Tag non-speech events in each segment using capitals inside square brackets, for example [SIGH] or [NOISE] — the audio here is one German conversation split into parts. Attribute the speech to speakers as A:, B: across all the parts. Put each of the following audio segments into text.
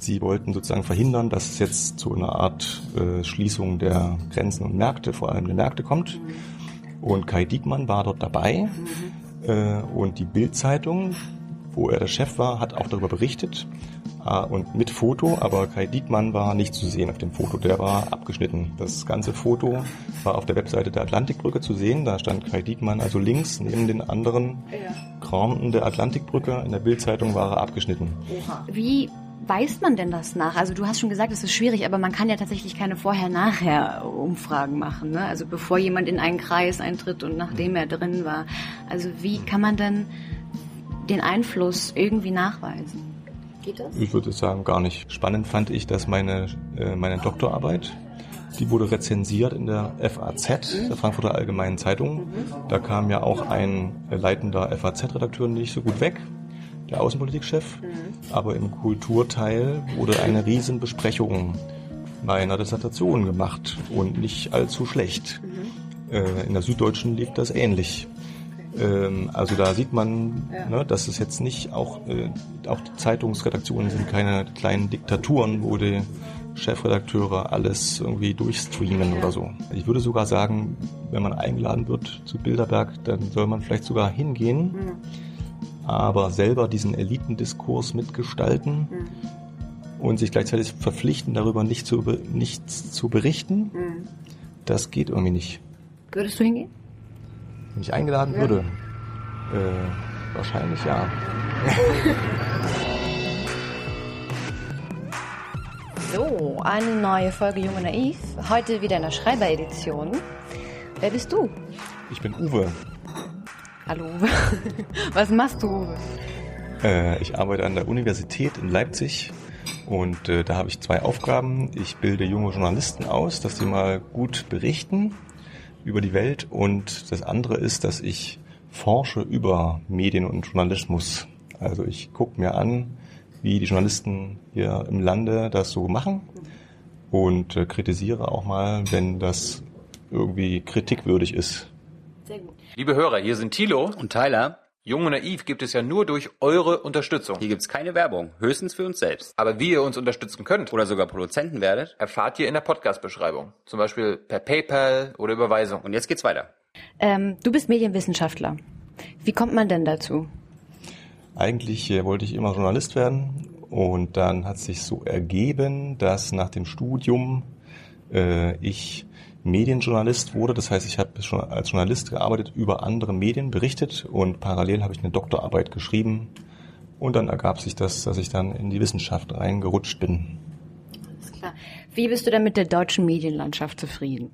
A: Sie wollten sozusagen verhindern, dass es jetzt zu einer Art äh, Schließung der Grenzen und Märkte, vor allem der Märkte kommt. Und Kai Diekmann war dort dabei. Äh, und die Bild-Zeitung, wo er der Chef war, hat auch darüber berichtet. Ah, und mit Foto, aber Kai Diekmann war nicht zu sehen auf dem Foto, der war abgeschnitten. Das ganze Foto war auf der Webseite der Atlantikbrücke zu sehen, da stand Kai Diekmann also links neben den anderen ja. Kramten der Atlantikbrücke, in der Bildzeitung war er abgeschnitten.
B: Oha. Wie weist man denn das nach? Also du hast schon gesagt, es ist schwierig, aber man kann ja tatsächlich keine Vorher-Nachher-Umfragen machen. Ne? Also bevor jemand in einen Kreis eintritt und nachdem er drin war. Also wie kann man denn den Einfluss irgendwie nachweisen?
A: Geht das? Ich würde sagen, gar nicht. Spannend fand ich, dass meine, äh, meine Doktorarbeit, die wurde rezensiert in der FAZ, der Frankfurter Allgemeinen Zeitung. Da kam ja auch ein leitender FAZ-Redakteur nicht so gut weg, der Außenpolitikchef. Aber im Kulturteil wurde eine Riesenbesprechung meiner Dissertation gemacht und nicht allzu schlecht. Äh, in der Süddeutschen lief das ähnlich. Ähm, also da sieht man, ja. ne, dass es jetzt nicht auch, äh, auch die Zeitungsredaktionen sind keine kleinen Diktaturen, wo die Chefredakteure alles irgendwie durchstreamen ja. oder so. Ich würde sogar sagen, wenn man eingeladen wird zu Bilderberg, dann soll man vielleicht sogar hingehen, mhm. Aber selber diesen Elitendiskurs mitgestalten mhm. und sich gleichzeitig verpflichten, darüber nicht zu, nichts zu berichten. Mhm. Das geht irgendwie nicht.
B: Würdest du hingehen?
A: Wenn ich eingeladen ja. würde? Äh, wahrscheinlich ja. [LAUGHS]
B: so, eine neue Folge Junge Naiv. Heute wieder in der Schreiberedition. Wer bist du?
A: Ich bin Uwe.
B: Hallo. [LAUGHS] Was machst du?
A: Äh, ich arbeite an der Universität in Leipzig und äh, da habe ich zwei Aufgaben. Ich bilde junge Journalisten aus, dass sie mal gut berichten über die Welt und das andere ist, dass ich forsche über Medien und Journalismus. Also ich gucke mir an, wie die Journalisten hier im Lande das so machen und äh, kritisiere auch mal, wenn das irgendwie kritikwürdig ist.
C: Liebe Hörer, hier sind Thilo und Tyler. Jung und Naiv gibt es ja nur durch eure Unterstützung.
D: Hier gibt es keine Werbung, höchstens für uns selbst.
C: Aber wie ihr uns unterstützen könnt
D: oder sogar Produzenten werdet,
C: erfahrt ihr in der Podcast-Beschreibung. Zum Beispiel per PayPal oder Überweisung.
D: Und jetzt geht's weiter.
B: Ähm, du bist Medienwissenschaftler. Wie kommt man denn dazu?
A: Eigentlich äh, wollte ich immer Journalist werden und dann hat sich so ergeben, dass nach dem Studium äh, ich Medienjournalist wurde. Das heißt, ich habe schon als Journalist gearbeitet, über andere Medien berichtet und parallel habe ich eine Doktorarbeit geschrieben. Und dann ergab sich das, dass ich dann in die Wissenschaft reingerutscht bin.
B: Alles klar. Wie bist du denn mit der deutschen Medienlandschaft zufrieden?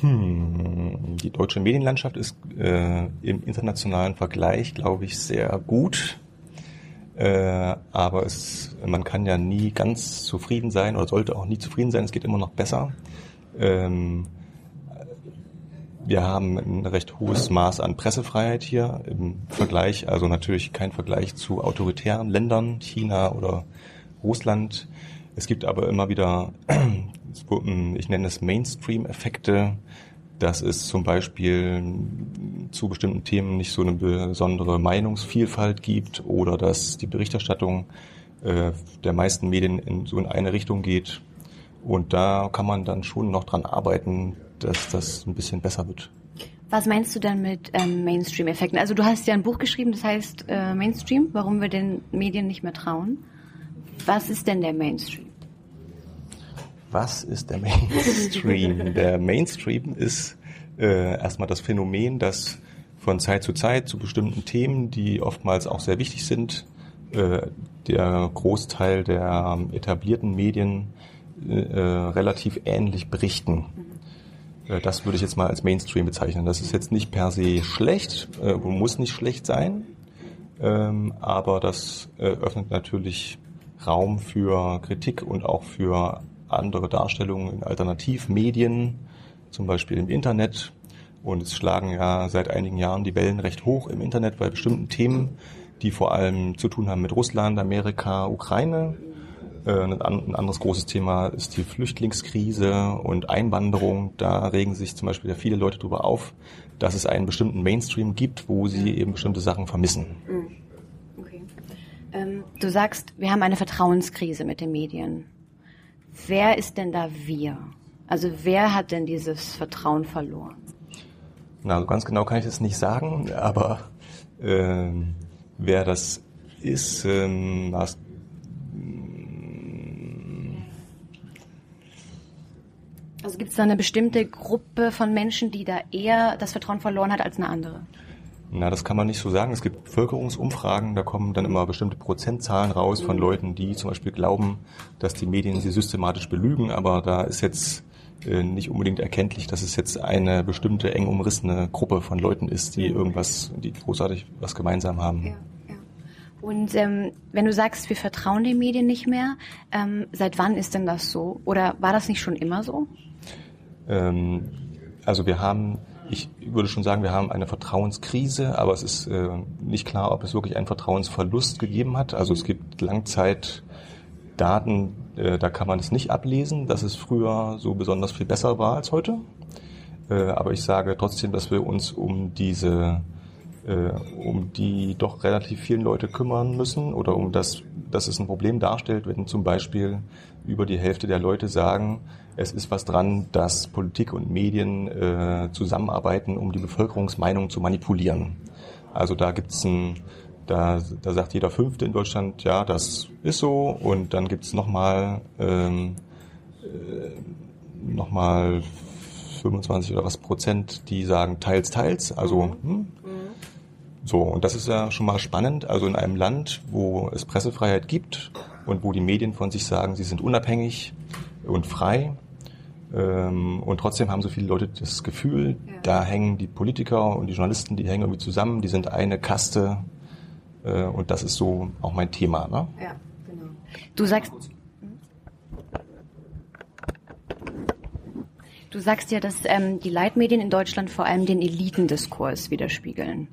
A: Hm, die deutsche Medienlandschaft ist äh, im internationalen Vergleich, glaube ich, sehr gut. Äh, aber es, man kann ja nie ganz zufrieden sein oder sollte auch nie zufrieden sein. Es geht immer noch besser. Ähm, wir haben ein recht hohes Maß an Pressefreiheit hier im Vergleich, also natürlich kein Vergleich zu autoritären Ländern, China oder Russland. Es gibt aber immer wieder, [CLEARS THROAT] ich nenne es Mainstream-Effekte, dass es zum Beispiel zu bestimmten Themen nicht so eine besondere Meinungsvielfalt gibt oder dass die Berichterstattung äh, der meisten Medien in, so in eine Richtung geht. Und da kann man dann schon noch dran arbeiten, dass das ein bisschen besser wird.
B: Was meinst du dann mit ähm, Mainstream-Effekten? Also du hast ja ein Buch geschrieben, das heißt äh, Mainstream, warum wir den Medien nicht mehr trauen. Was ist denn der Mainstream?
A: Was ist der Mainstream? [LAUGHS] der Mainstream ist äh, erstmal das Phänomen, dass von Zeit zu Zeit zu bestimmten Themen, die oftmals auch sehr wichtig sind, äh, der Großteil der etablierten Medien äh, relativ ähnlich berichten. Äh, das würde ich jetzt mal als Mainstream bezeichnen. Das ist jetzt nicht per se schlecht, äh, muss nicht schlecht sein, ähm, aber das äh, öffnet natürlich Raum für Kritik und auch für andere Darstellungen in Alternativmedien, zum Beispiel im Internet. Und es schlagen ja seit einigen Jahren die Wellen recht hoch im Internet bei bestimmten Themen, die vor allem zu tun haben mit Russland, Amerika, Ukraine. Äh, ein anderes großes Thema ist die Flüchtlingskrise und Einwanderung. Da regen sich zum Beispiel ja viele Leute darüber auf, dass es einen bestimmten Mainstream gibt, wo sie eben bestimmte Sachen vermissen.
B: Mhm. Okay. Ähm du sagst, wir haben eine Vertrauenskrise mit den Medien. Wer ist denn da wir? Also wer hat denn dieses Vertrauen verloren?
A: Na, ganz genau kann ich das nicht sagen, aber ähm, wer das ist, ähm, das,
B: Also gibt es da eine bestimmte Gruppe von Menschen, die da eher das Vertrauen verloren hat als eine andere?
A: Na, das kann man nicht so sagen. Es gibt Bevölkerungsumfragen, da kommen dann immer bestimmte Prozentzahlen raus von Leuten, die zum Beispiel glauben, dass die Medien sie systematisch belügen, aber da ist jetzt äh, nicht unbedingt erkenntlich, dass es jetzt eine bestimmte eng umrissene Gruppe von Leuten ist, die irgendwas, die großartig was gemeinsam haben.
B: Ja, ja. Und ähm, wenn du sagst, wir vertrauen den Medien nicht mehr, ähm, seit wann ist denn das so? Oder war das nicht schon immer so?
A: Ähm, also wir haben, ich würde schon sagen, wir haben eine Vertrauenskrise, aber es ist äh, nicht klar, ob es wirklich einen Vertrauensverlust gegeben hat. Also es gibt Langzeitdaten, äh, da kann man es nicht ablesen, dass es früher so besonders viel besser war als heute. Äh, aber ich sage trotzdem, dass wir uns um diese um die doch relativ vielen Leute kümmern müssen oder um das, dass es ein Problem darstellt, wenn zum Beispiel über die Hälfte der Leute sagen, es ist was dran, dass Politik und Medien äh, zusammenarbeiten, um die Bevölkerungsmeinung zu manipulieren. Also da gibt's ein, da, da sagt jeder Fünfte in Deutschland, ja, das ist so. Und dann gibt's nochmal ähm, äh, noch 25 oder was Prozent, die sagen teils, teils. Also hm, so, und das ist ja schon mal spannend. Also in einem Land, wo es Pressefreiheit gibt und wo die Medien von sich sagen, sie sind unabhängig und frei, ähm, und trotzdem haben so viele Leute das Gefühl, ja. da hängen die Politiker und die Journalisten, die hängen irgendwie zusammen, die sind eine Kaste. Äh, und das ist so auch mein Thema. Ne?
B: Ja, genau. Du sagst. Du sagst ja, dass ähm, die Leitmedien in Deutschland vor allem den Elitendiskurs widerspiegeln.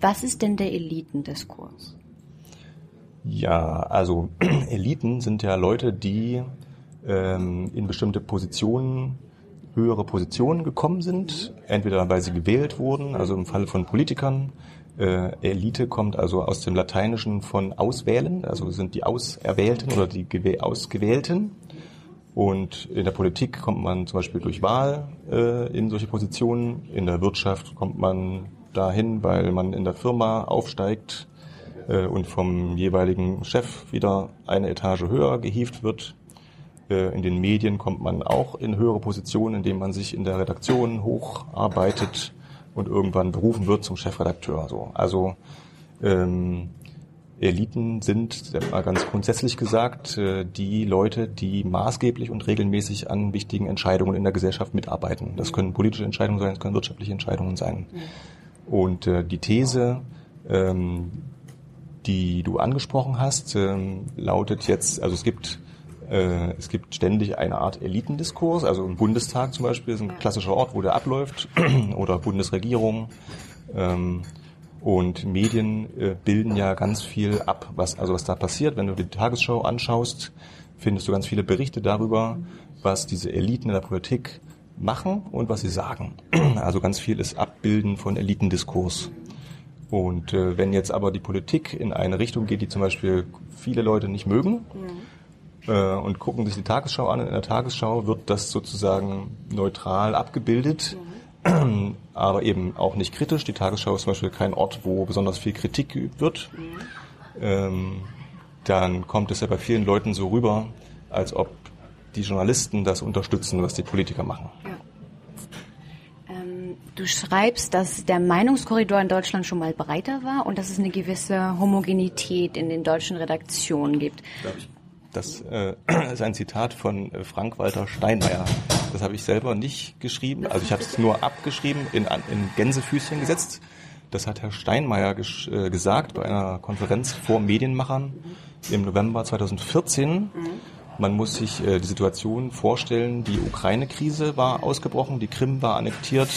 B: Was ist denn der Elitendiskurs?
A: Ja, also [CLEARS THROAT] Eliten sind ja Leute, die ähm, in bestimmte Positionen, höhere Positionen gekommen sind, entweder weil sie gewählt wurden, also im Falle von Politikern. Äh, Elite kommt also aus dem Lateinischen von auswählen, also sind die Auserwählten oder die Ausgewählten. Und in der Politik kommt man zum Beispiel durch Wahl äh, in solche Positionen. In der Wirtschaft kommt man dahin, weil man in der Firma aufsteigt äh, und vom jeweiligen Chef wieder eine Etage höher gehievt wird. Äh, in den Medien kommt man auch in höhere Positionen, indem man sich in der Redaktion hocharbeitet und irgendwann berufen wird zum Chefredakteur. So. Also ähm, Eliten sind, mal ganz grundsätzlich gesagt, äh, die Leute, die maßgeblich und regelmäßig an wichtigen Entscheidungen in der Gesellschaft mitarbeiten. Das können politische Entscheidungen sein, das können wirtschaftliche Entscheidungen sein. Und äh, die These, ähm, die du angesprochen hast, ähm, lautet jetzt, also es gibt äh, es gibt ständig eine Art Elitendiskurs, also im Bundestag zum Beispiel ist ein klassischer Ort, wo der abläuft, [CLEARS THROAT] oder Bundesregierung. Ähm, und Medien äh, bilden ja ganz viel ab, was, also was da passiert. Wenn du die Tagesschau anschaust, findest du ganz viele Berichte darüber, was diese Eliten in der Politik machen und was sie sagen. [CLEARS THROAT] Also ganz viel ist Abbilden von Elitendiskurs. Und äh, wenn jetzt aber die Politik in eine Richtung geht, die zum Beispiel viele Leute nicht mögen, äh, und gucken sich die Tagesschau an. In der Tagesschau wird das sozusagen neutral abgebildet, mhm. [CLEARS THROAT] aber eben auch nicht kritisch. Die Tagesschau ist zum Beispiel kein Ort, wo besonders viel Kritik geübt wird. Mhm. Ähm, dann kommt es ja bei vielen Leuten so rüber, als ob die Journalisten das unterstützen, was die Politiker machen. Ja.
B: Ähm, du schreibst, dass der Meinungskorridor in Deutschland schon mal breiter war und dass es eine gewisse Homogenität in den deutschen Redaktionen gibt.
A: Das äh, [CLEARS THROAT] ist ein Zitat von äh, Frank-Walter Steinmeier. Das habe ich selber nicht geschrieben. Also ich habe es nur abgeschrieben, in, in Gänsefüßchen gesetzt. Das hat Herr Steinmeier ges äh, gesagt bei einer Konferenz vor Medienmachern im November 2014. Man muss sich äh, die Situation vorstellen, die Ukraine-Krise war ausgebrochen, die Krim war annektiert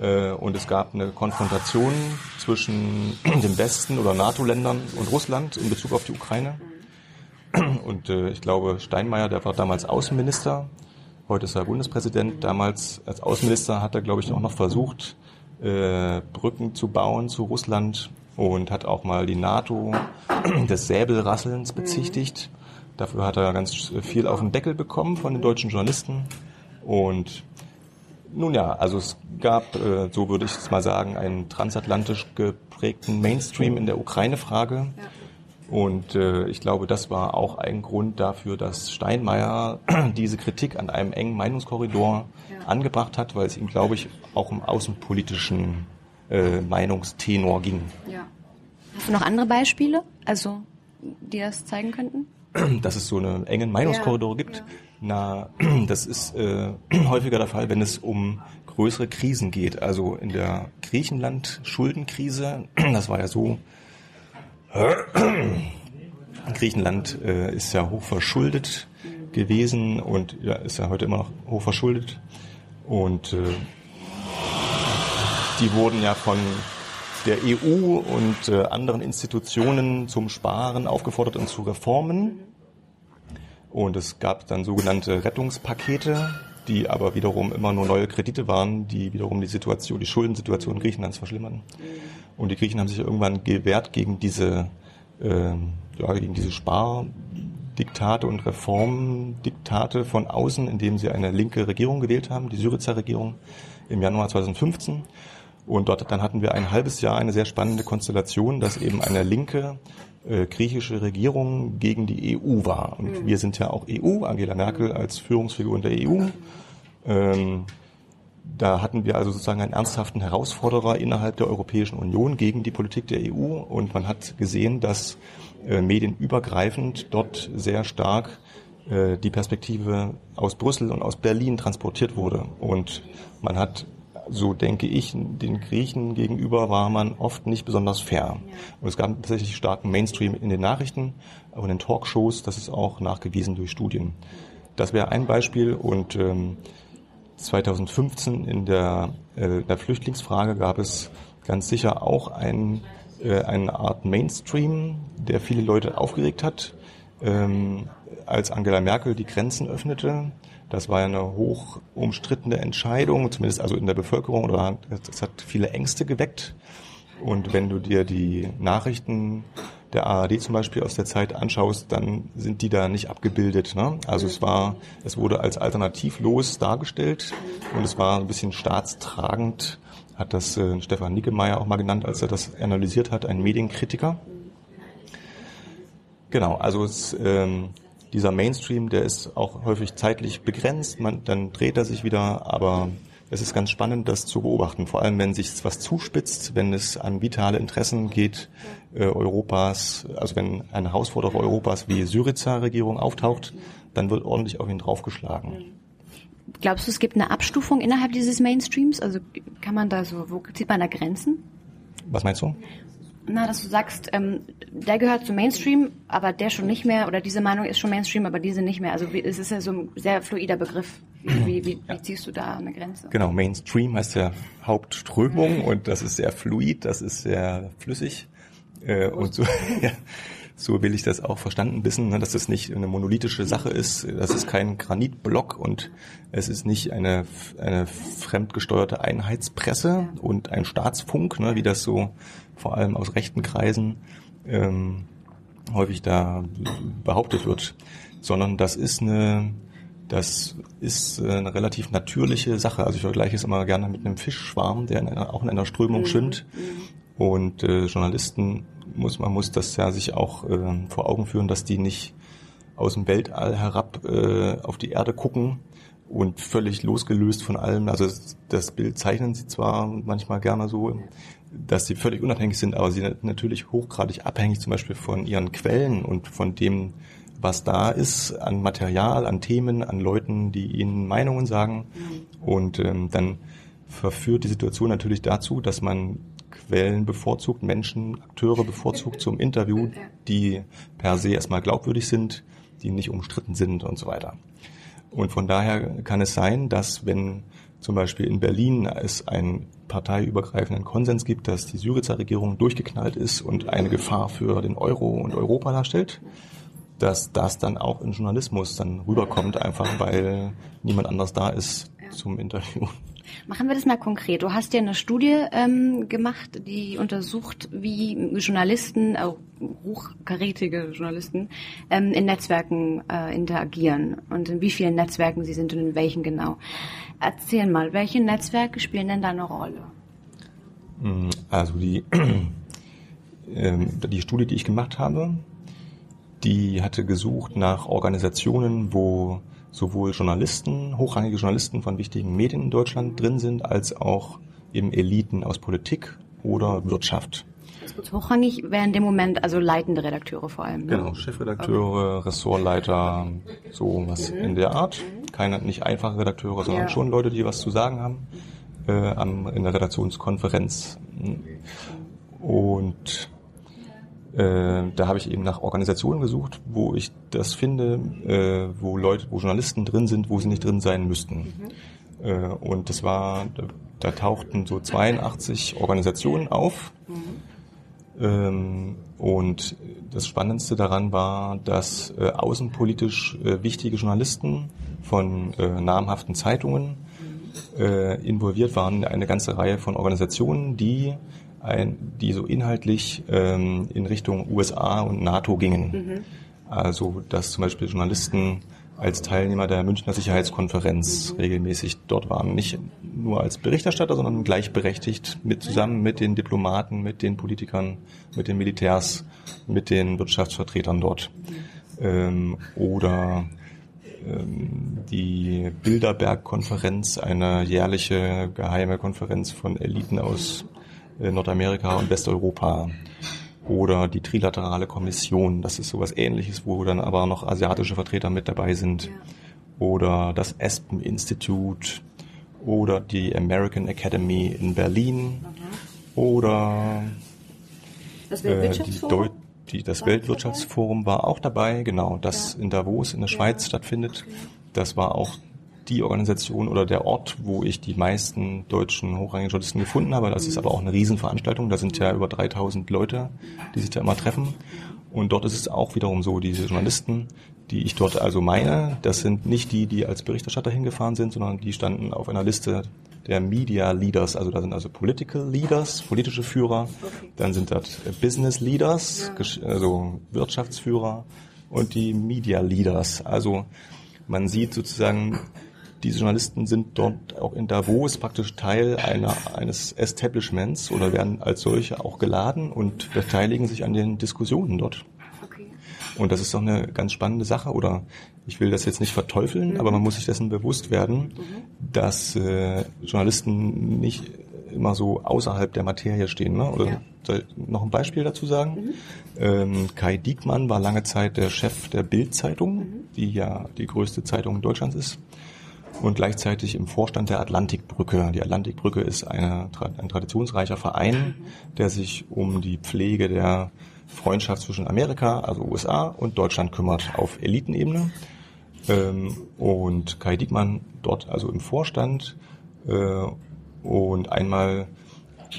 A: äh, und es gab eine Konfrontation zwischen [CLEARS THROAT] dem Westen oder NATO-Ländern und Russland in Bezug auf die Ukraine. [CLEARS THROAT] Und äh, ich glaube, Steinmeier, der war damals Außenminister, heute ist er Bundespräsident. Damals als Außenminister hat er, glaube ich, auch noch versucht, äh, Brücken zu bauen zu Russland. und hat auch mal die NATO [CLEARS THROAT] des Säbelrasselns bezichtigt. Dafür hat er ganz viel auf den Deckel bekommen von den deutschen Journalisten. Und nun ja, also es gab, äh, so würde ich es mal sagen, einen transatlantisch geprägten Mainstream in der Ukraine-Frage. Und äh, ich glaube, das war auch ein Grund dafür, dass Steinmeier [CLEARS THROAT] diese Kritik an einem engen Meinungskorridor angebracht hat, weil es ihm, glaube ich, auch um außenpolitischen äh, Meinungstenor ging.
B: Ja. Hast du noch andere Beispiele, also die das zeigen könnten? [CLEARS THROAT]
A: Dass es so einen engen Meinungskorridor gibt.
B: Ja.
A: Na, [CLEARS THROAT] das ist äh, [CLEARS THROAT] häufiger der Fall, wenn es um größere Krisen geht. Also in der Griechenland-Schuldenkrise, das war ja so, Griechenland äh, ist ja hoch verschuldet gewesen und ja, ist ja heute immer noch hoch verschuldet. Und äh, die wurden ja von der EU und äh, anderen Institutionen zum Sparen aufgefordert und zu Reformen. Und es gab dann sogenannte Rettungspakete, die aber wiederum immer nur neue Kredite waren, die wiederum die Situation, die Schuldensituation Griechenlands verschlimmern. Und die Griechen haben sich irgendwann gewehrt gegen diese, äh, ja, gegen diese Spardiktate und Reformdiktate von außen, indem sie eine linke Regierung gewählt haben, die Syriza Regierung im Januar 2015. Und dort dann hatten wir ein halbes Jahr eine sehr spannende Konstellation, dass eben eine linke äh, griechische Regierung gegen die EU war. Und wir sind ja auch EU, Angela Merkel als Führungsfigur in der EU. Ähm, da hatten wir also sozusagen einen ernsthaften Herausforderer innerhalb der Europäischen Union gegen die Politik der EU. Und man hat gesehen, dass äh, medienübergreifend dort sehr stark äh, die Perspektive aus Brüssel und aus Berlin transportiert wurde. Und man hat so denke ich, den Griechen gegenüber war man oft nicht besonders fair. Und es gab tatsächlich starken Mainstream in den Nachrichten, aber in den Talkshows, das ist auch nachgewiesen durch Studien. Das wäre ein Beispiel und ähm, 2015 in der, äh, der Flüchtlingsfrage gab es ganz sicher auch ein, äh, eine Art Mainstream, der viele Leute aufgeregt hat. Ähm, als Angela Merkel die Grenzen öffnete, das war ja eine hoch umstrittene Entscheidung, zumindest also in der Bevölkerung, oder es hat viele Ängste geweckt. Und wenn du dir die Nachrichten der ARD zum Beispiel aus der Zeit anschaust, dann sind die da nicht abgebildet. Ne? Also es war, es wurde als alternativlos dargestellt und es war ein bisschen staatstragend, hat das äh, Stefan Nickemeyer auch mal genannt, als er das analysiert hat, ein Medienkritiker. Genau, also es, ähm, dieser Mainstream, der ist auch häufig zeitlich begrenzt, man, dann dreht er sich wieder, aber es ist ganz spannend, das zu beobachten, vor allem wenn sich was zuspitzt, wenn es an vitale Interessen geht äh, Europas, also wenn eine Herausforderung Europas wie Syriza-Regierung auftaucht, dann wird ordentlich auf ihn draufgeschlagen.
B: Glaubst du, es gibt eine Abstufung innerhalb dieses Mainstreams? Also kann man da so, wo zieht man da Grenzen?
A: Was meinst du?
B: Na, dass du sagst, ähm, der gehört zum Mainstream, aber der schon nicht mehr, oder diese Meinung ist schon Mainstream, aber diese nicht mehr. Also wie, es ist ja so ein sehr fluider Begriff. Wie, wie, wie, wie ziehst du da eine Grenze?
A: Genau, Mainstream heißt ja Hauptströmung [LAUGHS] und das ist sehr fluid, das ist sehr flüssig. Äh, und so, [LAUGHS] ja, so will ich das auch verstanden wissen, ne, dass es nicht eine monolithische Sache ist, das ist kein Granitblock und es ist nicht eine, eine fremdgesteuerte Einheitspresse und ein Staatsfunk, ne, wie das so vor allem aus rechten Kreisen ähm, häufig da behauptet wird, sondern das ist eine das ist eine relativ natürliche Sache. Also ich vergleiche es immer gerne mit einem Fischschwarm, der in einer, auch in einer Strömung mhm. schwimmt. Und äh, Journalisten muss man muss das ja sich auch äh, vor Augen führen, dass die nicht aus dem Weltall herab äh, auf die Erde gucken und völlig losgelöst von allem. Also das Bild zeichnen sie zwar manchmal gerne so, dass sie völlig unabhängig sind, aber sie sind natürlich hochgradig abhängig zum Beispiel von ihren Quellen und von dem, was da ist an Material, an Themen, an Leuten, die ihnen Meinungen sagen. Und ähm, dann verführt die Situation natürlich dazu, dass man Quellen bevorzugt, Menschen, Akteure bevorzugt zum Interview, die per se erstmal glaubwürdig sind, die nicht umstritten sind und so weiter. Und von daher kann es sein, dass wenn zum Beispiel in Berlin es einen parteiübergreifenden Konsens gibt, dass die Syriza-Regierung durchgeknallt ist und eine Gefahr für den Euro und Europa darstellt, dass das dann auch im Journalismus dann rüberkommt, einfach weil niemand anders da ist zum Interview.
B: Machen wir das mal konkret. Du hast ja eine Studie ähm, gemacht, die untersucht, wie Journalisten, auch hochkarätige Journalisten, ähm, in Netzwerken äh, interagieren und in wie vielen Netzwerken sie sind und in welchen genau. Erzähl mal, welche Netzwerke spielen denn da eine Rolle?
A: Mm, also die, [CLEARS THROAT] ähm, die Studie, die ich gemacht habe, die hatte gesucht nach Organisationen, wo sowohl Journalisten, hochrangige Journalisten von wichtigen Medien in Deutschland drin sind, als auch eben Eliten aus Politik oder Wirtschaft.
B: Kurz hochrangig wären dem Moment also leitende Redakteure vor allem.
A: Ne? Genau, Chefredakteure, okay. Ressortleiter, so was mhm. in der Art. Keine, nicht einfache Redakteure, sondern ja. schon Leute, die was zu sagen haben äh, am, in der Redaktionskonferenz. Und äh, da habe ich eben nach Organisationen gesucht, wo ich das finde, äh, wo Leute, wo Journalisten drin sind, wo sie nicht drin sein müssten. Mhm. Äh, und das war, da, da, tauchten so 82 Organisationen auf. Mhm. Ähm, und das Spannendste daran war, dass äh, außenpolitisch äh, wichtige Journalisten von namhaften Zeitungen involviert waren in eine ganze Reihe von Organisationen, die ein, die so inhaltlich ähm, in Richtung USA und NATO gingen. Mhm. Also dass zum Beispiel Journalisten als Teilnehmer der Münchner Sicherheitskonferenz mhm. regelmäßig dort waren. Nicht nur als Berichterstatter, sondern gleichberechtigt mit zusammen mit den Diplomaten, mit den Politikern, mit den Militärs, mit den Wirtschaftsvertretern dort. Mhm. Ähm, oder ähm, die Bilderberg-Konferenz, eine jährliche geheime Konferenz von Eliten aus Nordamerika und Westeuropa. Oder die Trilaterale Kommission, das ist sowas ähnliches, wo dann aber noch asiatische Vertreter mit dabei sind. Oder das Aspen Institute oder die American Academy in Berlin. Oder
B: das Weltwirtschaftsforum?
A: Äh, die, die, das Weltwirtschaftsforum war auch dabei, genau, das in Davos in der Schweiz stattfindet. Das war auch die Organisation oder der Ort, wo ich die meisten deutschen hochrangigen Journalisten gefunden habe. Das ist aber auch eine Riesenveranstaltung. Da sind ja über 3000 Leute, die sich da immer treffen. Und dort ist es auch wiederum so, diese Journalisten, die ich dort also meine, das sind nicht die, die als Berichterstatter hingefahren sind, sondern die standen auf einer Liste der Media Leaders. Also da sind also Political Leaders, politische Führer. Dann sind das Business Leaders, also Wirtschaftsführer und die Media Leaders. Also man sieht sozusagen diese Journalisten sind dort auch in Davos praktisch Teil einer, eines Establishments oder werden als solche auch geladen und beteiligen sich an den Diskussionen dort. Und das ist doch eine ganz spannende Sache, oder ich will das jetzt nicht verteufeln, mhm. aber man muss sich dessen bewusst werden, mhm. dass äh, Journalisten nicht immer so außerhalb der Materie stehen. Ne? Oder ja. soll ich noch ein Beispiel dazu sagen? Mhm. Ähm, Kai Diekmann war lange Zeit der Chef der Bild-Zeitung, mhm. die ja die größte Zeitung Deutschlands ist und gleichzeitig im Vorstand der Atlantikbrücke. Die Atlantikbrücke ist eine, ein traditionsreicher Verein, der sich um die Pflege der Freundschaft zwischen Amerika, also USA und Deutschland kümmert auf Elitenebene. Ähm, und Kai Diekmann dort also im Vorstand äh, und einmal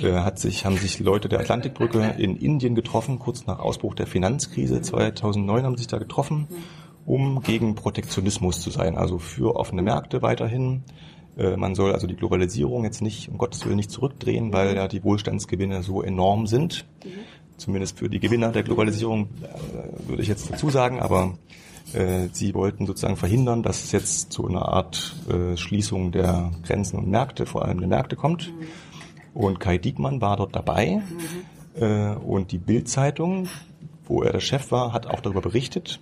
A: äh, hat sich, haben sich Leute der Atlantikbrücke in Indien getroffen, kurz nach Ausbruch der Finanzkrise 2009 haben sich da getroffen um gegen Protektionismus zu sein, also für offene Märkte weiterhin. Äh, man soll also die Globalisierung jetzt nicht, um Gottes Willen, nicht zurückdrehen, weil ja die Wohlstandsgewinne so enorm sind. Mhm. Zumindest für die Gewinner der Globalisierung äh, würde ich jetzt dazu sagen, aber äh, sie wollten sozusagen verhindern, dass es jetzt zu einer Art Schließung der Grenzen und Märkte, vor allem der Märkte kommt. Mhm. Und Kai Diekmann war dort dabei mhm. und die Bild-Zeitung, wo er der Chef war, hat auch darüber berichtet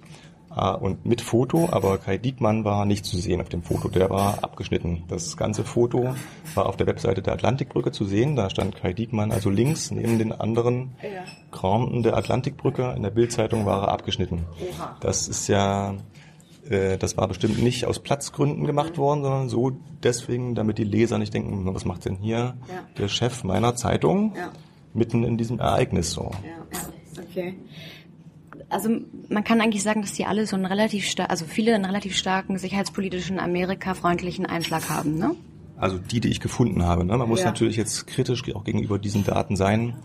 A: und mit Foto, aber Kai Diekmann war nicht zu sehen auf dem Foto, der war abgeschnitten. Das ganze Foto war auf der Webseite der Atlantikbrücke zu sehen, da stand Kai Diekmann also links neben den anderen ja. der Atlantikbrücke, in der Bildzeitung war er abgeschnitten. Oha. Das ist ja, äh, das war bestimmt nicht aus Platzgründen gemacht mhm. worden, sondern so deswegen, damit die Leser nicht denken, was macht denn hier ja. der Chef meiner Zeitung ja. mitten in diesem Ereignis so. Ja,
B: okay also man kann eigentlich sagen, dass die alle so einen relativ stark, also viele einen relativ starken sicherheitspolitischen, amerikafreundlichen Einschlag haben, ne?
A: Also die, die ich gefunden habe. Ne? Man muss ja. natürlich jetzt kritisch auch gegenüber diesen Daten sein.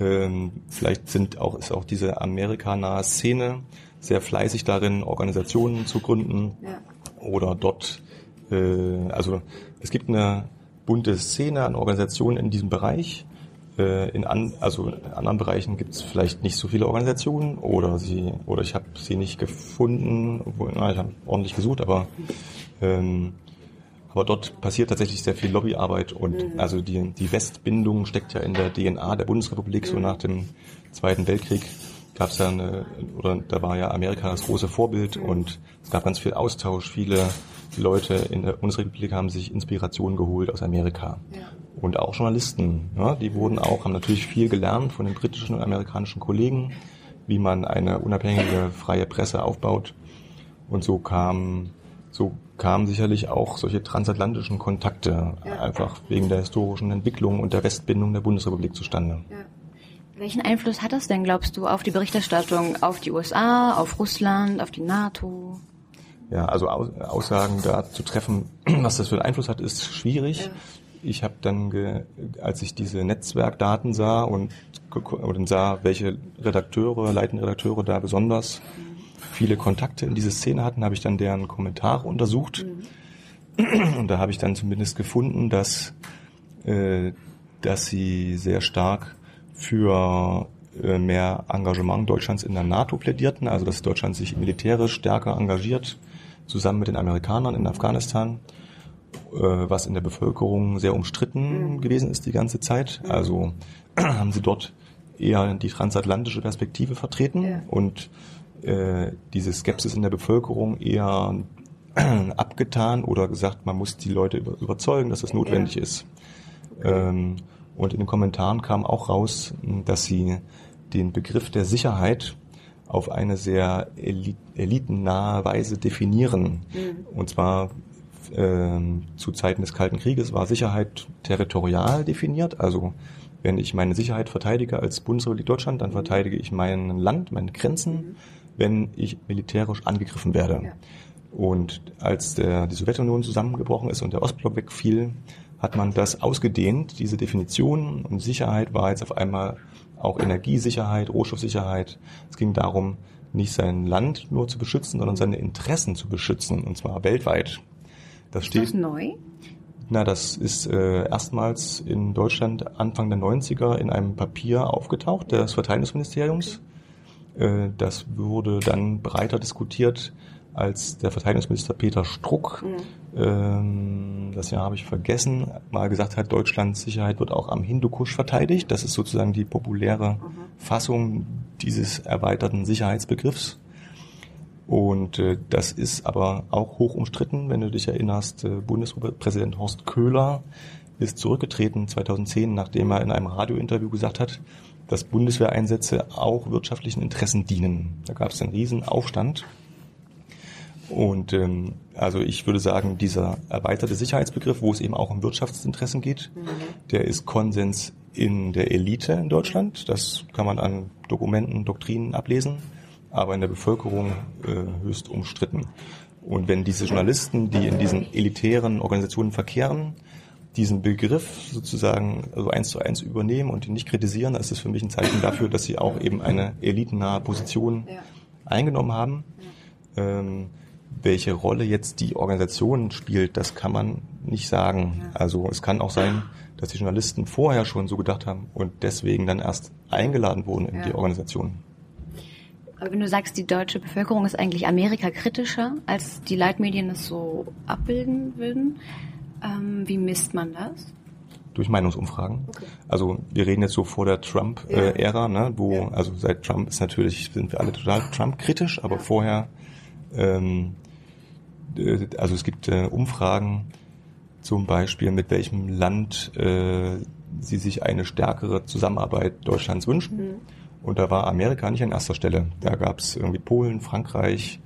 A: Ähm, vielleicht sind auch, ist auch diese amerikanahe Szene sehr fleißig darin, Organisationen zu gründen ja. oder dort, äh, also es gibt eine bunte Szene an Organisationen in diesem Bereich. Äh, in, an, also in anderen Bereichen gibt es vielleicht nicht so viele Organisationen oder sie oder ich habe sie nicht gefunden, obwohl na, ich habe ordentlich gesucht, aber ähm, aber dort passiert tatsächlich sehr viel Lobbyarbeit und mhm. also die, die Westbindung steckt ja in der DNA der Bundesrepublik. So mhm. nach dem Zweiten Weltkrieg gab es ja eine, oder da war ja Amerika das große Vorbild mhm. und es gab ganz viel Austausch. Viele Leute in der Bundesrepublik haben sich Inspiration geholt aus Amerika. Ja. Und auch Journalisten, ja, die wurden auch, haben natürlich viel gelernt von den britischen und amerikanischen Kollegen, wie man eine unabhängige, freie Presse aufbaut. Und so kam, so kamen sicherlich auch solche transatlantischen Kontakte ja. einfach wegen der historischen Entwicklung und der Westbindung der Bundesrepublik zustande. Ja.
B: Welchen Einfluss hat das denn, glaubst du, auf die Berichterstattung auf die USA, auf Russland, auf die NATO?
A: Ja, also Aussagen da zu treffen, [CLEARS THROAT] was das für einen Einfluss hat, ist schwierig. Ja. Ich habe dann, ge, als ich diese Netzwerkdaten sah und, und sah, welche Redakteure, leitende Redakteure da besonders viele Kontakte in diese Szene hatten, habe ich dann deren Kommentare untersucht. Mhm. Und da habe ich dann zumindest gefunden, dass, äh, dass sie sehr stark für äh, mehr Engagement Deutschlands in der NATO plädierten, also dass Deutschland sich militärisch stärker engagiert, zusammen mit den Amerikanern in Afghanistan, äh, was in der Bevölkerung sehr umstritten mhm. gewesen ist die ganze Zeit. Mhm. Also [CLEARS THROAT] haben sie dort eher die transatlantische Perspektive vertreten ja. und äh, diese Skepsis in der Bevölkerung eher [CLEARS THROAT] abgetan oder gesagt, man muss die Leute überzeugen, dass das notwendig ja. ist. Ähm, und in den Kommentaren kam auch raus, dass sie den Begriff der Sicherheit auf eine sehr elitennahe Weise definieren. Mhm. Und zwar ähm, zu Zeiten des Kalten Krieges war Sicherheit territorial definiert. Also wenn ich meine Sicherheit verteidige als Bundesrepublik Deutschland, dann mhm. verteidige ich mein Land, meine Grenzen. Mhm wenn ich militärisch angegriffen werde. Ja. Und als der, die Sowjetunion zusammengebrochen ist und der Ostblock wegfiel, hat man das ausgedehnt, diese Definition. Und Sicherheit war jetzt auf einmal auch Energiesicherheit, Rohstoffsicherheit. Es ging darum, nicht sein Land nur zu beschützen, sondern seine Interessen zu beschützen, und zwar weltweit.
B: Das ist steht, das neu?
A: Na, das ist äh, erstmals in Deutschland Anfang der 90er in einem Papier aufgetaucht, des Verteidigungsministeriums. Äh, das wurde dann breiter diskutiert, als der Verteidigungsminister Peter Struck, mhm. das Jahr habe ich vergessen, mal gesagt hat, Deutschlands Sicherheit wird auch am Hindukusch verteidigt. Das ist sozusagen die populäre mhm. Fassung dieses erweiterten Sicherheitsbegriffs. Und äh, das ist aber auch hoch umstritten, wenn du dich erinnerst, äh, Bundespräsident Horst Köhler ist zurückgetreten 2010, nachdem er in einem Radiointerview gesagt hat, dass Bundeswehreinsätze auch wirtschaftlichen Interessen dienen. Da gab es einen riesen Aufstand. Und ähm, also ich würde sagen, dieser erweiterte Sicherheitsbegriff, wo es eben auch um Wirtschaftsinteressen geht, mhm. der ist Konsens in der Elite in Deutschland. Das kann man an Dokumenten, Doktrinen ablesen, aber in der Bevölkerung äh, höchst umstritten. Und wenn diese Journalisten, die in diesen elitären Organisationen verkehren, diesen Begriff sozusagen also eins zu eins übernehmen und ihn nicht kritisieren, ist es für mich ein Zeichen dafür, dass sie auch eben eine elitennahe Position ja. eingenommen haben. Ja. Ähm, welche Rolle jetzt die Organisation spielt, das kann man nicht sagen. Ja. Also es kann auch sein, dass die Journalisten vorher schon so gedacht haben und deswegen dann erst eingeladen wurden in die Organisation.
B: Aber wenn du sagst, die deutsche Bevölkerung ist eigentlich Amerika kritischer, als die Leitmedien es so abbilden würden, ähm, wie misst man das?
A: Durch Meinungsumfragen. Okay. Also wir reden jetzt so vor der Trump-Ära, ja. ne, wo, ja. also seit Trump ist natürlich, sind wir alle total Trump-kritisch, aber ja. vorher, ähm, äh, also es gibt äh, Umfragen, zum Beispiel mit welchem Land äh, sie sich eine stärkere Zusammenarbeit Deutschlands wünschen. Mhm. Und da war Amerika nicht an erster Stelle. Da gab es irgendwie Polen, Frankreich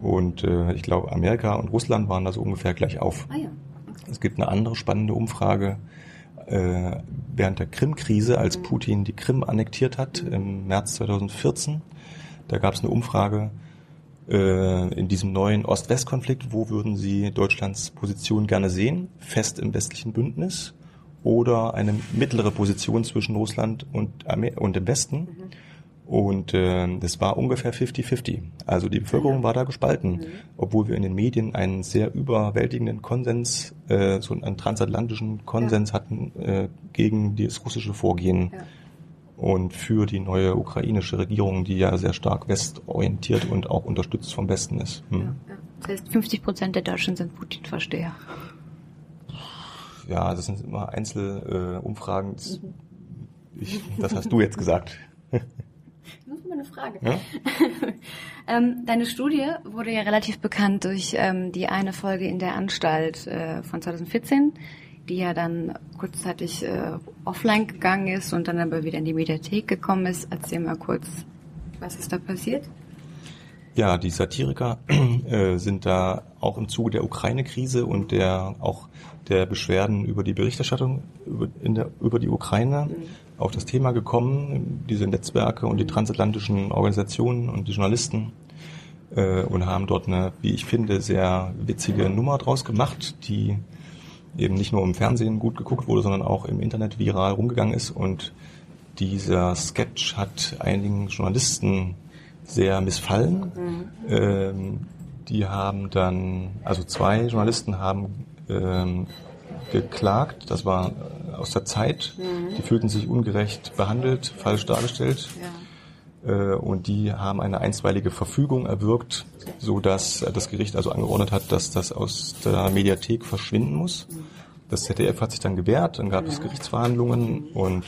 A: und äh, ich glaube Amerika und Russland waren da so ungefähr gleich auf. Ah ja. Es gibt eine andere spannende Umfrage äh, während der Krim-Krise, als mhm. Putin die Krim annektiert hat im März 2014. Da gab es eine Umfrage äh, in diesem neuen Ost-West-Konflikt, wo würden Sie Deutschlands Position gerne sehen? Fest im westlichen Bündnis oder eine mittlere Position zwischen Russland und, Amer und dem Westen? Mhm. Und äh, das war ungefähr 50-50. Also die Bevölkerung war da gespalten, obwohl wir in den Medien einen sehr überwältigenden Konsens, äh, so einen transatlantischen Konsens hatten äh, gegen das russische Vorgehen
B: Ja.
A: Und für die neue ukrainische Regierung, die ja sehr stark westorientiert und auch unterstützt vom Westen ist. Hm.
B: Ja. Das heißt, 50 Prozent der Deutschen sind Putin-Versteher.
A: Ja, das sind immer Einzelumfragen. Äh, Umfragen. das, ich, das hast du jetzt gesagt.
B: Das ist mal eine Frage.
A: Ja? [LAUGHS]
B: Ähm, deine Studie wurde ja relativ bekannt durch ähm, die eine Folge in der Anstalt äh, von 2014, die ja dann kurzzeitig äh, offline gegangen ist und dann aber wieder in die Mediathek gekommen ist. Erzähl mal kurz, was ist da passiert?
A: Ja, die Satiriker [CLEARS THROAT] äh, sind da auch im Zuge der Ukraine-Krise und der auch der Beschwerden über die Berichterstattung über, in der, über die Ukraine auf das Thema gekommen, diese Netzwerke und die transatlantischen Organisationen und die Journalisten äh, und haben dort eine, wie ich finde, sehr witzige Nummer draus gemacht, die eben nicht nur im Fernsehen gut geguckt wurde, sondern auch im Internet viral rumgegangen ist. Und dieser Sketch hat einigen Journalisten sehr missfallen. Ähm, die haben dann, also zwei Journalisten haben ähm, geklagt, das war aus der Zeit, die fühlten sich ungerecht behandelt, falsch dargestellt. Äh, und die haben eine einstweilige Verfügung erwirkt, so dass das Gericht also angeordnet hat, dass das aus der Mediathek verschwinden muss. Das ZDF hat sich dann gewehrt, dann gab es Gerichtsverhandlungen und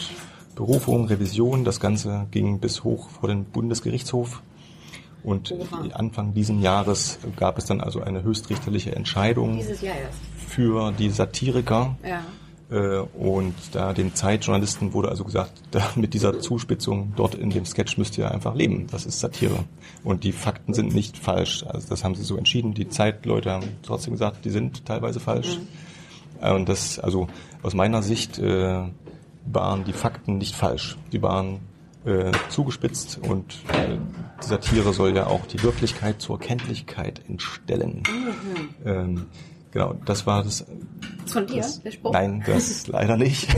A: Berufung, Revision. Das Ganze ging bis hoch vor den Bundesgerichtshof. Und Anfang diesen Jahres gab es dann also eine höchstrichterliche Entscheidung
B: Jahr
A: für die Satiriker.
B: Ja.
A: Äh, Und da den Zeitjournalisten wurde also gesagt, [LAUGHS] mit dieser Zuspitzung dort in dem Sketch müsst ihr einfach leben. Das ist Satire. Und die Fakten sind nicht falsch. Also das haben sie so entschieden. Die Zeitleute haben trotzdem gesagt, die sind teilweise falsch. Äh, Und das, also aus meiner Sicht äh, waren die Fakten nicht falsch. Die waren äh, zugespitzt und äh, die Satire soll ja auch die Wirklichkeit zur Kenntlichkeit entstellen. Ähm, genau, das war das
B: Von dir,
A: das,
B: der Spruch?
A: Nein, das leider nicht.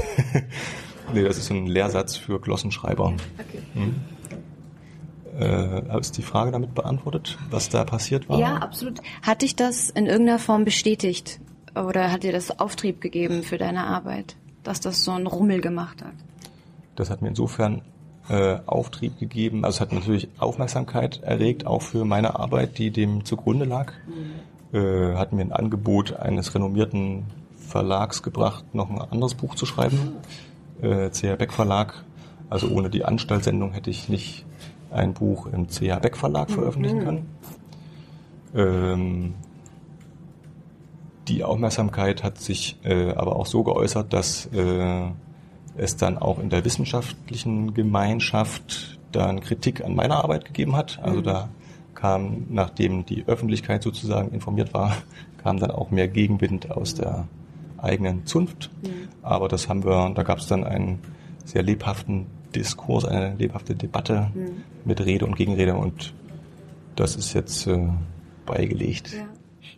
A: [LAUGHS] nee, das ist ein Lehrsatz für Glossenschreiber.
B: Okay.
A: Äh, ist die Frage damit beantwortet, was da passiert war?
B: Ja, absolut. Hat dich das in irgendeiner Form bestätigt? Oder hat dir das Auftrieb gegeben für deine Arbeit? Dass das so einen Rummel gemacht hat?
A: Das hat mir insofern äh, Auftrieb gegeben. Also es hat natürlich Aufmerksamkeit erregt, auch für meine Arbeit, die dem zugrunde lag. Äh, hat mir ein Angebot eines renommierten Verlags gebracht, noch ein anderes Buch zu schreiben. Äh, C.H. Beck Verlag. Also ohne die Anstaltssendung hätte ich nicht ein Buch im C.H. Beck Verlag veröffentlichen können. Ähm, die Aufmerksamkeit hat sich äh, aber auch so geäußert, dass äh, es dann auch in der wissenschaftlichen Gemeinschaft dann Kritik an meiner Arbeit gegeben hat. Also da kam, nachdem die Öffentlichkeit sozusagen informiert war, [LAUGHS] kam dann auch mehr Gegenwind aus der eigenen Zunft. Aber das haben wir, da gab es dann einen sehr lebhaften Diskurs, eine lebhafte Debatte mit Rede und Gegenrede und das ist jetzt äh, beigelegt.
B: Ja.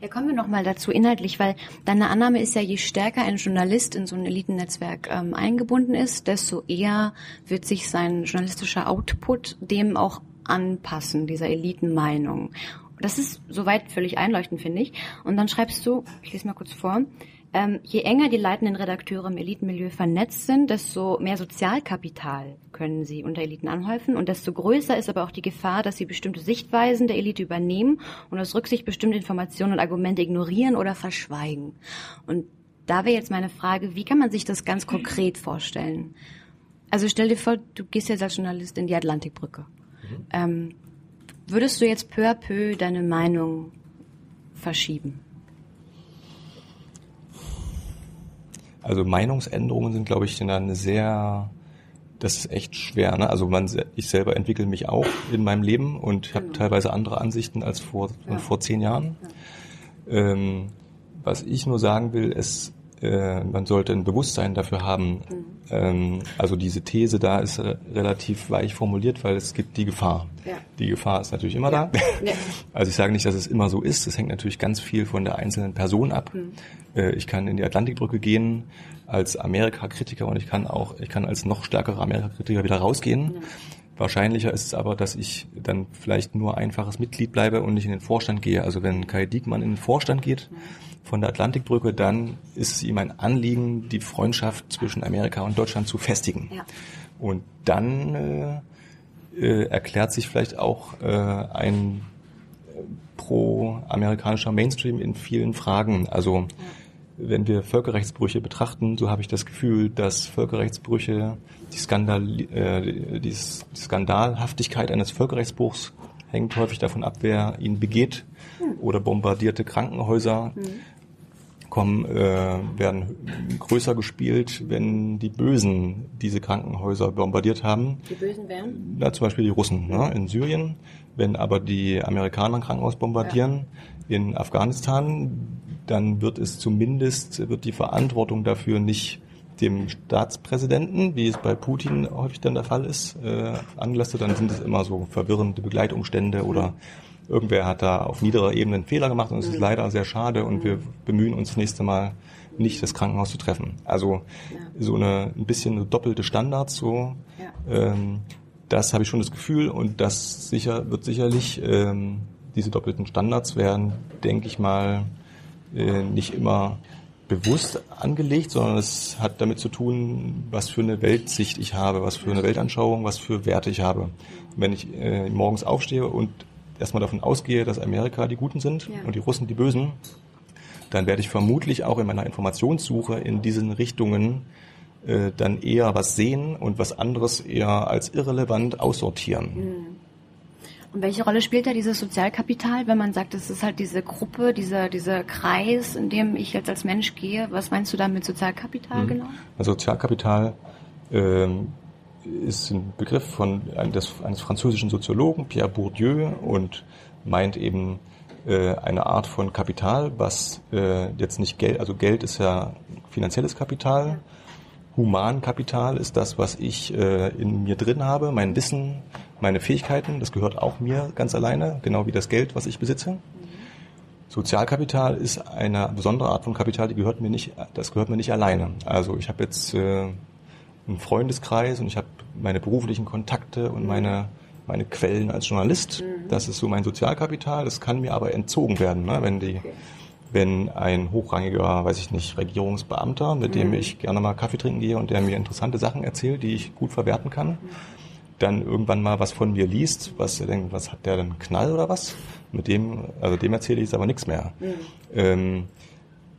B: Ja, kommen wir nochmal dazu inhaltlich, weil deine Annahme ist ja, je stärker ein Journalist in so ein Elitennetzwerk ähm, eingebunden ist, desto eher wird sich sein journalistischer Output dem auch anpassen, dieser Elitenmeinung. Das ist soweit völlig einleuchtend, finde ich. Und dann schreibst du, ich lese mal kurz vor, ähm, je enger die leitenden Redakteure im Elitenmilieu vernetzt sind, desto mehr Sozialkapital können sie unter Eliten anhäufen und desto größer ist aber auch die Gefahr, dass sie bestimmte Sichtweisen der Elite übernehmen und aus Rücksicht bestimmte Informationen und Argumente ignorieren oder verschweigen. Und da wäre jetzt meine Frage, wie kann man sich das ganz konkret vorstellen? Also stell dir vor, du gehst jetzt als Journalist in die Atlantikbrücke. Ähm, würdest du jetzt peu à peu deine Meinung verschieben?
A: Also Meinungsänderungen sind, glaube ich, dann eine sehr, das ist echt schwer. Ne? Also man, ich selber entwickle mich auch in meinem Leben und habe teilweise andere Ansichten als vor, vor zehn Jahren. Ähm, was ich nur sagen will, ist, äh, man sollte ein Bewusstsein dafür haben. Ähm, also diese These da ist äh, relativ weich formuliert, weil es gibt die Gefahr.
B: Ja.
A: Die Gefahr ist natürlich immer da.
B: Ja. [LAUGHS]
A: Also ich sage nicht, dass es immer so ist. Es hängt natürlich ganz viel von der einzelnen Person ab. Äh, ich kann in die Atlantikbrücke gehen als Amerika-Kritiker und ich kann auch, ich kann als noch stärkerer Amerika-Kritiker wieder rausgehen. Wahrscheinlicher ist es aber, dass ich dann vielleicht nur einfaches Mitglied bleibe und nicht in den Vorstand gehe. Also wenn Kai Diekmann in den Vorstand geht von der Atlantikbrücke, dann ist es ihm ein Anliegen, die Freundschaft zwischen Amerika und Deutschland zu festigen.
B: Ja.
A: Und dann äh, äh, erklärt sich vielleicht auch äh, ein äh, pro-amerikanischer Mainstream in vielen Fragen. Also wenn wir Völkerrechtsbrüche betrachten, so habe ich das Gefühl, dass Völkerrechtsbrüche, die, Skandal, äh, die, Skandalhaftigkeit eines Völkerrechtsbruchs hängt häufig davon ab, wer ihn begeht oder bombardierte Krankenhäuser kommen, äh, werden größer gespielt, wenn die Bösen diese Krankenhäuser bombardiert haben.
B: Die Bösen wären?
A: Na, zum Beispiel die Russen ne, in Syrien. Wenn aber die Amerikaner ein Krankenhaus bombardieren in Afghanistan, dann wird es zumindest, wird die Verantwortung dafür nicht dem Staatspräsidenten, wie es bei Putin häufig dann der Fall ist, äh, angelastet. Dann sind es immer so verwirrende Begleitumstände oder irgendwer hat da auf niederer Ebene einen Fehler gemacht und es ist leider sehr schade und wir bemühen uns das nächste Mal nicht das Krankenhaus zu treffen. Also so eine ein bisschen so doppelte Standards so. Ähm, das habe ich schon das Gefühl und das sicher wird sicherlich ähm, diese doppelten Standards werden, denke ich mal, äh, nicht immer bewusst angelegt, sondern es hat damit zu tun, was für eine Weltsicht ich habe, was für eine Weltanschauung, was für Werte ich habe. Wenn ich äh, morgens aufstehe und erstmal davon ausgehe, dass Amerika die Guten sind
B: Ja.
A: und die Russen die Bösen, dann werde ich vermutlich auch in meiner Informationssuche in diesen Richtungen äh, dann eher was sehen und was anderes eher als irrelevant aussortieren.
B: Und welche Rolle spielt da dieses Sozialkapital, wenn man sagt, es ist halt diese Gruppe, dieser, dieser Kreis, in dem ich jetzt als Mensch gehe? Was meinst du da mit Sozialkapital genau?
A: Also Sozialkapital ähm, ist ein Begriff von einem, des, eines französischen Soziologen, Pierre Bourdieu, und meint eben äh, eine Art von Kapital, was äh, jetzt nicht Geld, also Geld ist ja finanzielles Kapital, Humankapital ist das, was ich äh, in mir drin habe, mein Wissen, meine Fähigkeiten, das gehört auch mir ganz alleine, genau wie das Geld, was ich besitze. Sozialkapital ist eine besondere Art von Kapital, die gehört mir nicht, das gehört mir nicht alleine. Also ich habe jetzt äh, einen Freundeskreis und ich habe meine beruflichen Kontakte und meine meine Quellen als Journalist. Das ist so mein Sozialkapital. Das kann mir aber entzogen werden, ne? wenn die wenn ein hochrangiger, weiß ich nicht, Regierungsbeamter, mit dem ich gerne mal Kaffee trinken gehe und der mir interessante Sachen erzählt, die ich gut verwerten kann, dann irgendwann mal was von mir liest, was er denkt, was hat der denn Knall oder was? Mit dem, also dem erzähle ich jetzt aber nichts mehr. Ähm,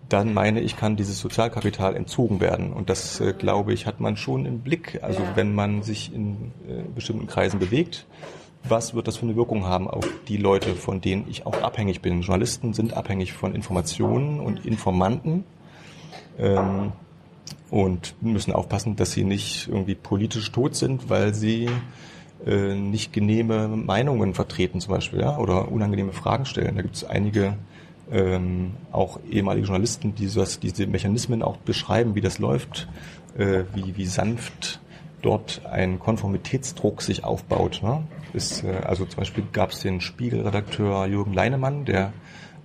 A: dann meine ich, kann dieses Sozialkapital entzogen werden. Und das, äh, glaube ich, hat man schon im Blick. Also
B: Ja.
A: wenn man sich in äh, bestimmten Kreisen bewegt, was wird das für eine Wirkung haben auf die Leute, von denen ich auch abhängig bin? Journalisten sind abhängig von Informationen und Informanten. Ähm, und müssen aufpassen, dass sie nicht irgendwie politisch tot sind, weil sie äh, nicht genehme Meinungen vertreten zum Beispiel ja, oder unangenehme Fragen stellen. Da gibt es einige ähm, auch ehemalige Journalisten, die das, diese Mechanismen auch beschreiben, wie das läuft, äh, wie, wie sanft dort ein Konformitätsdruck sich aufbaut. Ne? Ist, äh, also zum Beispiel gab es den Spiegelredakteur Jürgen Leinemann, der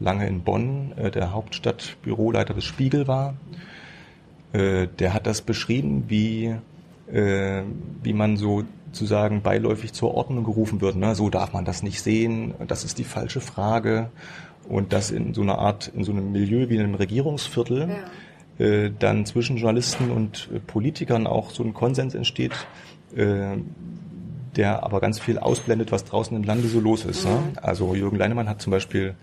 A: lange in Bonn äh, der Hauptstadtbüroleiter des Spiegel war. Äh, der hat das beschrieben, wie, wie man so sozusagen beiläufig zur Ordnung gerufen wird. Ne? So darf man das nicht sehen, das ist die falsche Frage. Und das in so einer Art, in so einem Milieu wie in einem Regierungsviertel, äh, dann zwischen Journalisten und Politikern auch so ein Konsens entsteht, der aber ganz viel ausblendet, was draußen im Lande so los ist. Ne? Also Jürgen Leinemann hat zum Beispiel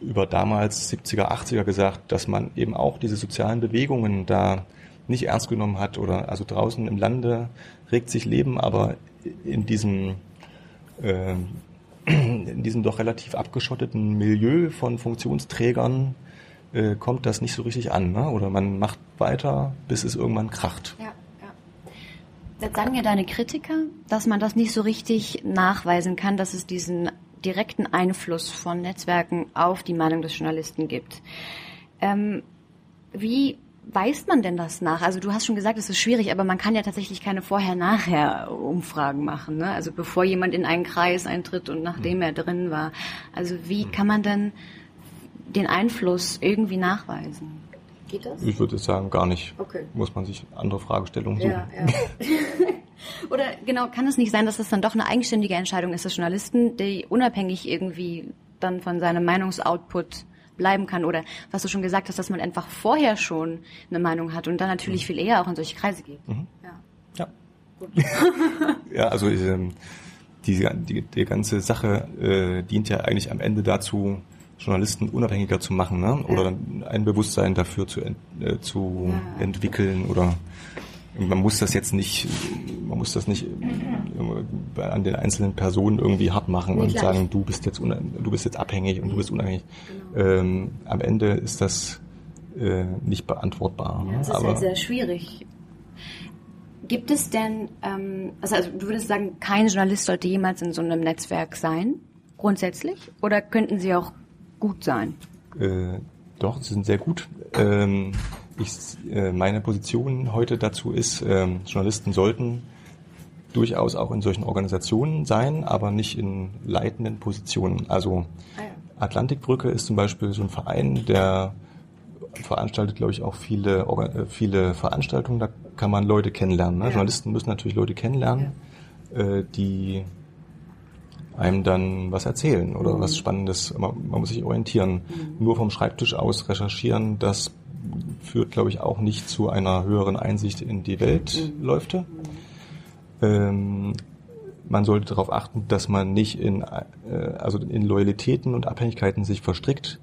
A: über damals 70er, 80er gesagt, dass man eben auch diese sozialen Bewegungen da nicht ernst genommen hat oder also draußen im Lande regt sich Leben, aber in diesem äh, [CLEARS THROAT] in diesem doch relativ abgeschotteten Milieu von Funktionsträgern äh, kommt das nicht so richtig an, ne? Oder man macht weiter, bis es irgendwann kracht.
B: Ja. Jetzt sagen ja deine Kritiker, dass man das nicht so richtig nachweisen kann, dass es diesen direkten Einfluss von Netzwerken auf die Meinung des Journalisten gibt. Ähm, wie weist man denn das nach? Also du hast schon gesagt, es ist schwierig, aber man kann ja tatsächlich keine Vorher-Nachher-Umfragen machen. Ne? Also bevor jemand in einen Kreis eintritt und nachdem er drin war. Also wie kann man denn den Einfluss irgendwie nachweisen? Geht das?
A: Ich würde sagen, gar nicht.
B: Okay.
A: Muss man sich andere Fragestellungen suchen.
B: Ja, ja. [LAUGHS] Oder genau, kann es nicht sein, dass das dann doch eine eigenständige Entscheidung ist des Journalisten, die unabhängig irgendwie dann von seinem Meinungsoutput bleiben kann? Oder was du schon gesagt hast, dass man einfach vorher schon eine Meinung hat und dann natürlich viel eher auch in solche Kreise geht.
A: Mhm. Ja. Ja. [LAUGHS] ja, also ähm, die, die, die ganze Sache äh, dient ja eigentlich am Ende dazu, Journalisten unabhängiger zu machen ne? oder ja. ein Bewusstsein dafür zu, ent, äh, zu ja. entwickeln oder man muss das jetzt nicht, man muss das nicht an den einzelnen Personen irgendwie hart machen nee, und klar. sagen, du bist jetzt du bist jetzt abhängig und du bist unabhängig. Genau. Ähm, am Ende ist das äh, nicht beantwortbar.
B: Ja, das ist Aber, halt sehr schwierig. Gibt es denn, ähm, also, also du würdest sagen, kein Journalist sollte jemals in so einem Netzwerk sein, grundsätzlich? Oder könnten sie auch gut sein?
A: Äh, doch, sie sind sehr gut. Ähm, ich, äh, meine Position heute dazu ist, ähm, Journalisten sollten durchaus auch in solchen Organisationen sein, aber nicht in leitenden Positionen. Also ah Atlantikbrücke ist zum Beispiel so ein Verein, der veranstaltet, glaube ich, auch viele, äh, viele Veranstaltungen. Da kann man Leute kennenlernen. Ne? Ja. Journalisten müssen natürlich Leute kennenlernen, ja. äh, die einem dann was erzählen oder mhm. was Spannendes. Man, man, muss sich orientieren. Mhm. Nur vom Schreibtisch aus recherchieren, das führt, glaube ich, auch nicht zu einer höheren Einsicht in die Welt mhm. läufte. Ähm, man sollte darauf achten, dass man nicht in, äh, also in Loyalitäten und Abhängigkeiten sich verstrickt.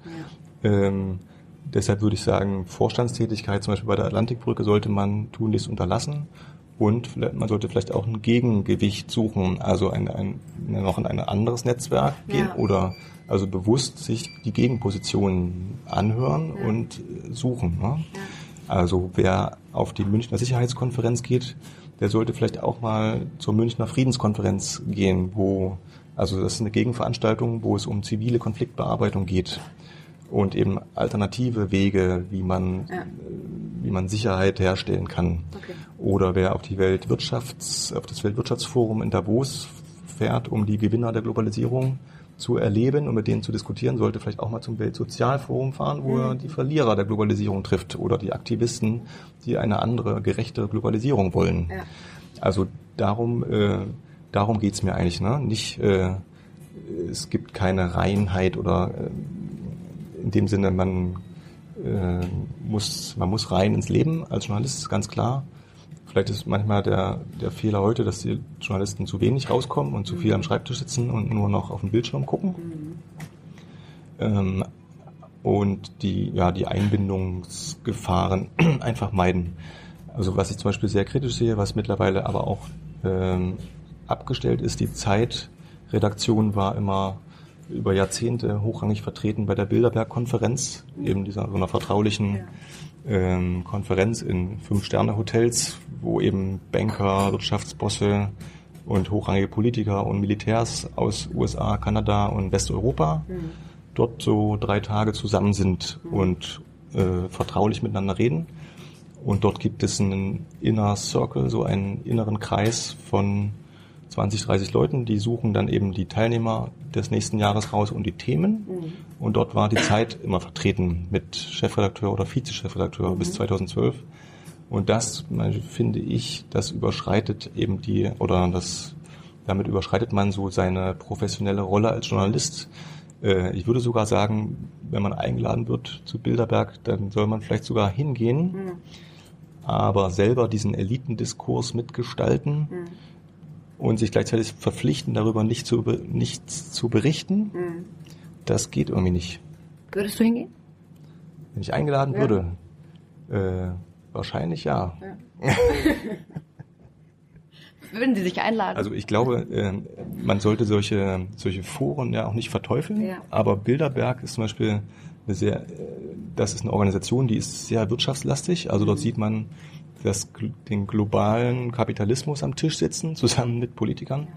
A: Ja. Ähm, deshalb würde ich sagen, Vorstandstätigkeit zum Beispiel bei der Atlantikbrücke sollte man tunlichst unterlassen. Und man sollte vielleicht auch ein Gegengewicht suchen, also ein, ein, noch in ein anderes Netzwerk gehen ja. oder also bewusst sich die Gegenpositionen anhören ja. und suchen. Ne? Also wer auf die Münchner Sicherheitskonferenz geht, der sollte vielleicht auch mal zur Münchner Friedenskonferenz gehen, wo, also das ist eine Gegenveranstaltung, wo es um zivile Konfliktbearbeitung geht und eben alternative Wege, wie man, ja. wie man Sicherheit herstellen kann. Okay. Oder wer auf die Weltwirtschafts, auf das Weltwirtschaftsforum in Davos fährt, um die Gewinner der Globalisierung zu erleben und mit denen zu diskutieren, sollte vielleicht auch mal zum Weltsozialforum fahren, wo mhm. er die Verlierer der Globalisierung trifft oder die Aktivisten, die eine andere, gerechte Globalisierung wollen. Ja. Also darum, äh, darum geht's mir eigentlich. Ne? Nicht, äh, es gibt keine Reinheit oder äh, in dem Sinne, man äh, muss, man muss rein ins Leben als Journalist, ganz klar. Vielleicht ist manchmal der, der Fehler heute, dass die Journalisten zu wenig rauskommen und zu viel am Schreibtisch sitzen und nur noch auf den Bildschirm gucken. Ähm, und die, ja, die Einbindungsgefahren [CLEARS THROAT] einfach meiden. Also was ich zum Beispiel sehr kritisch sehe, was mittlerweile aber auch ähm, abgestellt ist, die Zeitredaktion war immer über Jahrzehnte hochrangig vertreten bei der Bilderberg-Konferenz, eben dieser so einer vertraulichen ähm, Konferenz in Fünf-Sterne-Hotels, wo eben Banker, Wirtschaftsbosse und hochrangige Politiker und Militärs aus USA, Kanada und Westeuropa mhm. dort so drei Tage zusammen sind mhm. und äh, vertraulich miteinander reden. Und dort gibt es einen Inner Circle, so einen inneren Kreis von 20, 30 Leuten, die suchen dann eben die Teilnehmer des nächsten Jahres raus und die Themen. Mhm. Und dort war die Zeit immer vertreten mit Chefredakteur oder Vizechefredakteur mhm. bis 2012. Und das, finde ich, das überschreitet eben die, oder das, damit überschreitet man so seine professionelle Rolle als Journalist. Äh, ich würde sogar sagen, wenn man eingeladen wird zu Bilderberg, dann soll man vielleicht sogar hingehen, mhm. aber selber diesen Elitendiskurs mitgestalten mhm und sich gleichzeitig verpflichten, darüber nicht zu, nichts zu berichten, mhm. das geht irgendwie nicht.
B: Würdest du hingehen?
A: Wenn ich eingeladen ja. würde, äh, wahrscheinlich ja. ja. [LAUGHS]
B: Würden Sie sich einladen?
A: Also ich glaube, äh, man sollte solche, solche Foren ja auch nicht verteufeln, ja. aber Bilderberg ist zum Beispiel eine sehr, äh, das ist eine Organisation, die ist sehr wirtschaftslastig. Also dort mhm. sieht man das, den globalen Kapitalismus am Tisch sitzen, [LAUGHS] zusammen mit Politikern.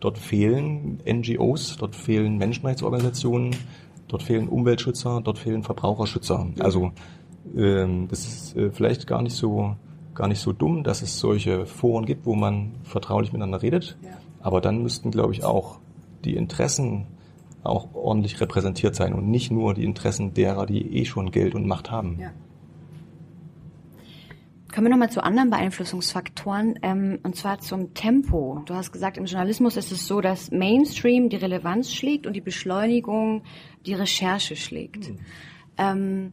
A: Dort fehlen NGOs, dort fehlen Menschenrechtsorganisationen, dort fehlen Umweltschützer, dort fehlen Verbraucherschützer. Also ähm, das ist äh, vielleicht gar nicht so gar nicht so dumm, dass es solche Foren gibt, wo man vertraulich miteinander redet. Ja. Aber dann müssten, glaube ich, auch die Interessen auch ordentlich repräsentiert sein und nicht nur die Interessen derer, die eh schon Geld und Macht haben. Ja.
B: Kommen wir nochmal zu anderen Beeinflussungsfaktoren, ähm, und zwar zum Tempo. Du hast gesagt, im Journalismus ist es so, dass Mainstream die Relevanz schlägt und die Beschleunigung die Recherche schlägt. Mhm. Ähm,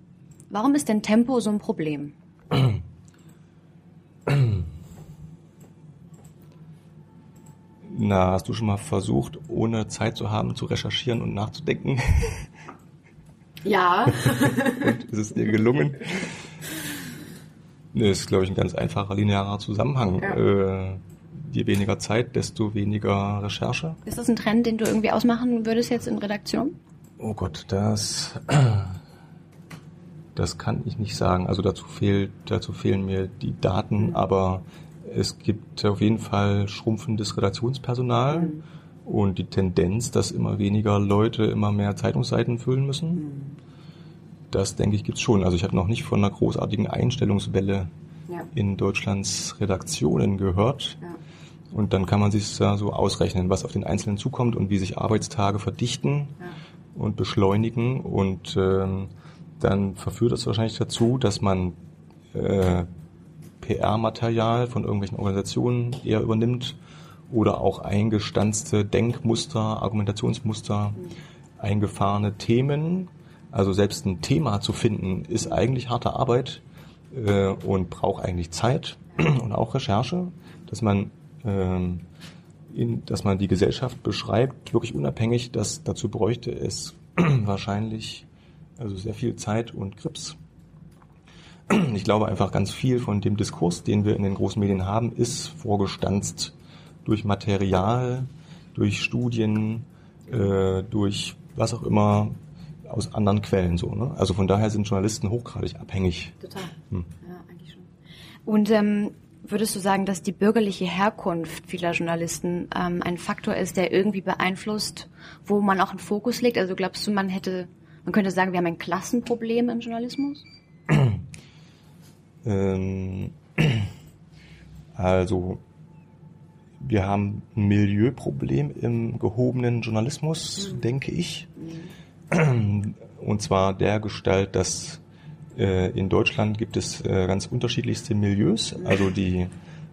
B: warum ist denn Tempo so ein Problem?
A: Na, hast du schon mal versucht, ohne Zeit zu haben, zu recherchieren und nachzudenken?
B: Ja. [LAUGHS]
A: und ist es dir gelungen? Das ist, glaube ich, ein ganz einfacher linearer Zusammenhang. Ja. Äh, je weniger Zeit, desto weniger Recherche.
B: Ist das ein Trend, den du irgendwie ausmachen würdest jetzt in Redaktion?
A: Oh Gott, das, [CLEARS THROAT] das kann ich nicht sagen. Also dazu fehlt, dazu fehlen mir die Daten, mhm. aber es gibt auf jeden Fall schrumpfendes Redaktionspersonal mhm. und die Tendenz, dass immer weniger Leute immer mehr Zeitungsseiten füllen müssen. Mhm. Das denke ich gibt's schon. Also ich habe noch nicht von einer großartigen Einstellungswelle ja. in Deutschlands Redaktionen gehört. Ja. Und dann kann man sich da so ausrechnen, was auf den Einzelnen zukommt und wie sich Arbeitstage verdichten ja. und beschleunigen. Und ähm, dann verführt das wahrscheinlich dazu, dass man äh, PR-Material von irgendwelchen Organisationen eher übernimmt oder auch eingestanzte Denkmuster, Argumentationsmuster, mhm. eingefahrene Themen also selbst ein Thema zu finden, ist eigentlich harte Arbeit äh, und braucht eigentlich Zeit [CLEARS THROAT] und auch Recherche, dass man ähm, in, dass man die Gesellschaft beschreibt, wirklich unabhängig, dass dazu bräuchte es [CLEARS THROAT] wahrscheinlich also sehr viel Zeit und Grips. [CLEARS THROAT] Ich glaube einfach ganz viel von dem Diskurs, den wir in den großen Medien haben, ist vorgestanzt durch Material, durch Studien, äh, durch was auch immer aus anderen Quellen so. Ne? Also von daher sind Journalisten hochgradig abhängig.
B: Total. Hm. Ja, eigentlich schon. Und ähm, würdest du sagen, dass die bürgerliche Herkunft vieler Journalisten ähm, ein Faktor ist, der irgendwie beeinflusst, wo man auch einen Fokus legt? Also glaubst du, man hätte, man könnte sagen, wir haben ein Klassenproblem im Journalismus? [CLEARS THROAT]
A: ähm, [CLEARS THROAT] also wir haben ein Milieuproblem im gehobenen Journalismus, mhm. denke ich. Mhm. Und zwar der Gestalt, dass äh, in Deutschland gibt es äh, ganz unterschiedlichste Milieus. Also die,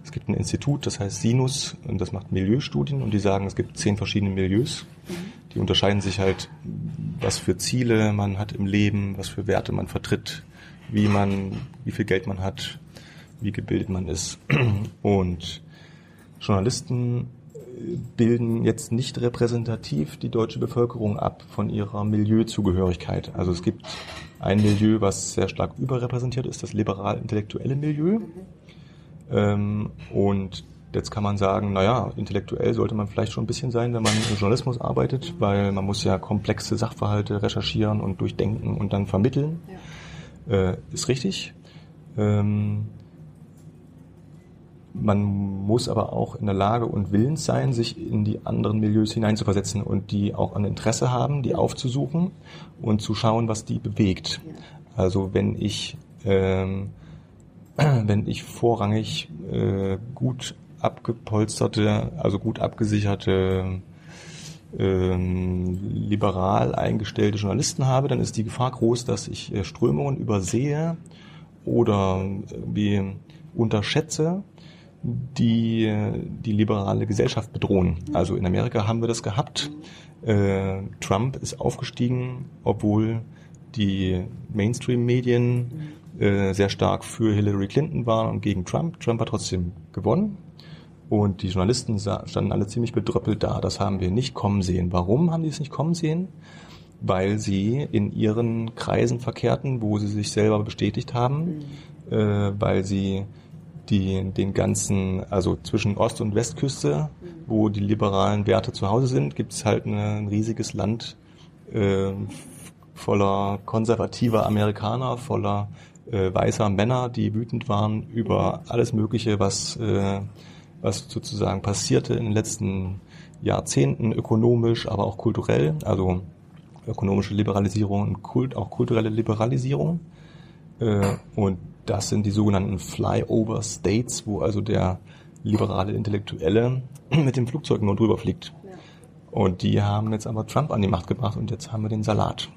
A: es gibt ein Institut, das heißt Sinus, und das macht Milieustudien und die sagen, es gibt zehn verschiedene Milieus. Die unterscheiden sich halt, was für Ziele man hat im Leben, was für Werte man vertritt, wie man, wie viel Geld man hat, wie gebildet man ist. Und Journalisten bilden jetzt nicht repräsentativ die deutsche Bevölkerung ab von ihrer Milieuzugehörigkeit. Also es gibt ein Milieu, was sehr stark überrepräsentiert ist, das liberal-intellektuelle Milieu. Ähm, und jetzt kann man sagen, naja, intellektuell sollte man vielleicht schon ein bisschen sein, wenn man im Journalismus arbeitet, weil man muss ja komplexe Sachverhalte recherchieren und durchdenken und dann vermitteln. Ja. Äh, ist richtig. Ähm, man muss aber auch in der Lage und willens sein, sich in die anderen Milieus hineinzuversetzen und die auch an Interesse haben, die aufzusuchen und zu schauen, was die bewegt. Also wenn ich ähm, [CLEARS THROAT] wenn ich vorrangig äh, gut abgepolsterte, also gut abgesicherte ähm, liberal eingestellte Journalisten habe, dann ist die Gefahr groß, dass ich äh, Strömungen übersehe oder wie unterschätze die die liberale Gesellschaft bedrohen. Also in Amerika haben wir das gehabt. Äh, Trump ist aufgestiegen, obwohl die Mainstream-Medien äh, sehr stark für Hillary Clinton waren und gegen Trump. Trump hat trotzdem gewonnen. Und die Journalisten standen alle ziemlich bedröppelt da. Das haben wir nicht kommen sehen. Warum haben die es nicht kommen sehen? Weil sie in ihren Kreisen verkehrten, wo sie sich selber bestätigt haben, mhm. äh, weil sie die, den ganzen, also zwischen Ost- und Westküste, wo die liberalen Werte zu Hause sind, gibt es halt ein riesiges Land äh, voller konservativer Amerikaner, voller äh, weißer Männer, die wütend waren über alles Mögliche, was, äh, was sozusagen passierte in den letzten Jahrzehnten, ökonomisch, aber auch kulturell, also ökonomische Liberalisierung und Kult, auch kulturelle Liberalisierung. Äh, und das sind die sogenannten Flyover States, wo also der liberale Intellektuelle [CLEARS THROAT] mit dem Flugzeug nur drüber fliegt. Und die haben jetzt aber Trump an die Macht gebracht und jetzt haben wir den Salat.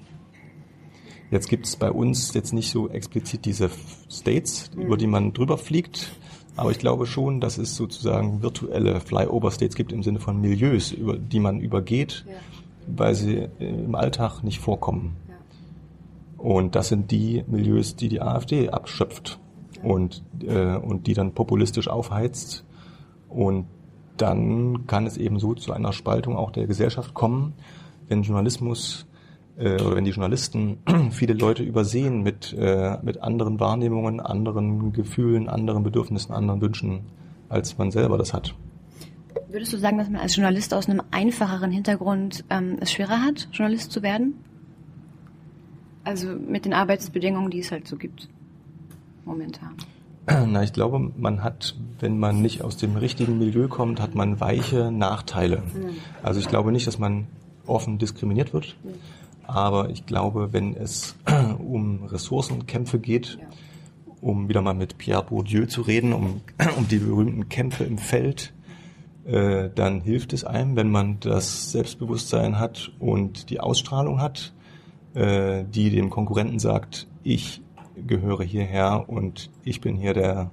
A: Jetzt gibt es bei uns jetzt nicht so explizit diese States, über die man drüber fliegt. Aber ich glaube schon, dass es sozusagen virtuelle Flyover-States gibt im Sinne von Milieus, über die man übergeht, ja. weil sie im Alltag nicht vorkommen. Und das sind die Milieus, die die AfD abschöpft und, äh, und die dann populistisch aufheizt. Und dann kann es eben so zu einer Spaltung auch der Gesellschaft kommen, wenn Journalismus äh, oder wenn die Journalisten [CLEARS THROAT] viele Leute übersehen mit, äh, mit anderen Wahrnehmungen, anderen Gefühlen, anderen Bedürfnissen, anderen Wünschen, als man selber das hat.
B: Würdest du sagen, dass man als Journalist aus einem einfacheren Hintergrund ähm, es schwerer hat, Journalist zu werden? Also mit den Arbeitsbedingungen, die es halt so gibt momentan. [CLEARS THROAT]
A: Na, ich glaube, man hat, wenn man nicht aus dem richtigen Milieu kommt, hat man weiche Nachteile. Mhm. Also ich glaube nicht, dass man offen diskriminiert wird. Mhm. Aber ich glaube, wenn es [CLEARS THROAT] um Ressourcenkämpfe geht, um wieder mal mit Pierre Bourdieu zu reden, um, [CLEARS THROAT] um die berühmten Kämpfe im Feld, äh, dann hilft es einem, wenn man das Selbstbewusstsein hat und die Ausstrahlung hat, äh, die dem Konkurrenten sagt, ich gehöre hierher und ich bin hier der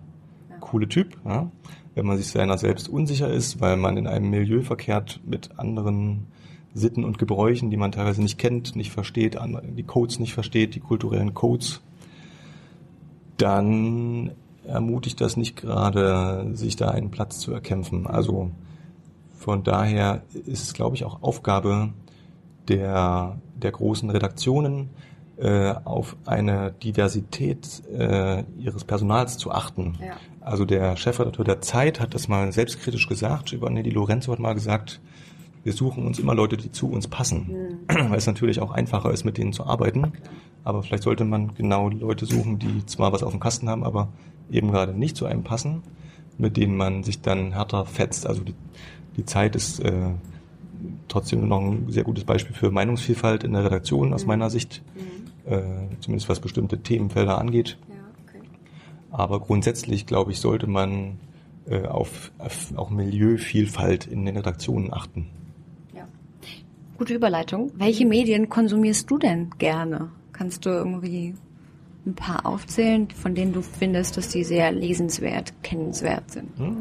A: coole Typ. Ja? Wenn man sich seiner selbst unsicher ist, weil man in einem Milieu verkehrt mit anderen Sitten und Gebräuchen, die man teilweise nicht kennt, nicht versteht, die Codes nicht versteht, die kulturellen Codes, dann ermutigt das nicht gerade, sich da einen Platz zu erkämpfen. Also von daher ist es, glaube ich, auch Aufgabe der, der großen Redaktionen, äh, auf eine Diversität äh, ihres Personals zu achten. Ja. Also der Chefredakteur der Zeit hat das mal selbstkritisch gesagt, Giovanni Lorenzo hat mal gesagt, wir suchen uns immer Leute, die zu uns passen, mhm. weil es natürlich auch einfacher ist, mit denen zu arbeiten. Aber vielleicht sollte man genau Leute suchen, die zwar was auf dem Kasten haben, aber eben gerade nicht zu einem passen, mit denen man sich dann härter fetzt. Also die, die Zeit ist äh, trotzdem noch ein sehr gutes Beispiel für Meinungsvielfalt in der Redaktion aus mhm. meiner Sicht, mhm. äh, zumindest was bestimmte Themenfelder angeht. Ja, okay. Aber grundsätzlich, glaube ich, sollte man äh, auf, auf auch Milieuvielfalt in den Redaktionen achten.
B: Gute Überleitung. Welche Medien konsumierst du denn gerne? Kannst du irgendwie ein paar aufzählen, von denen du findest, dass die sehr lesenswert, kennenswert sind? Hm.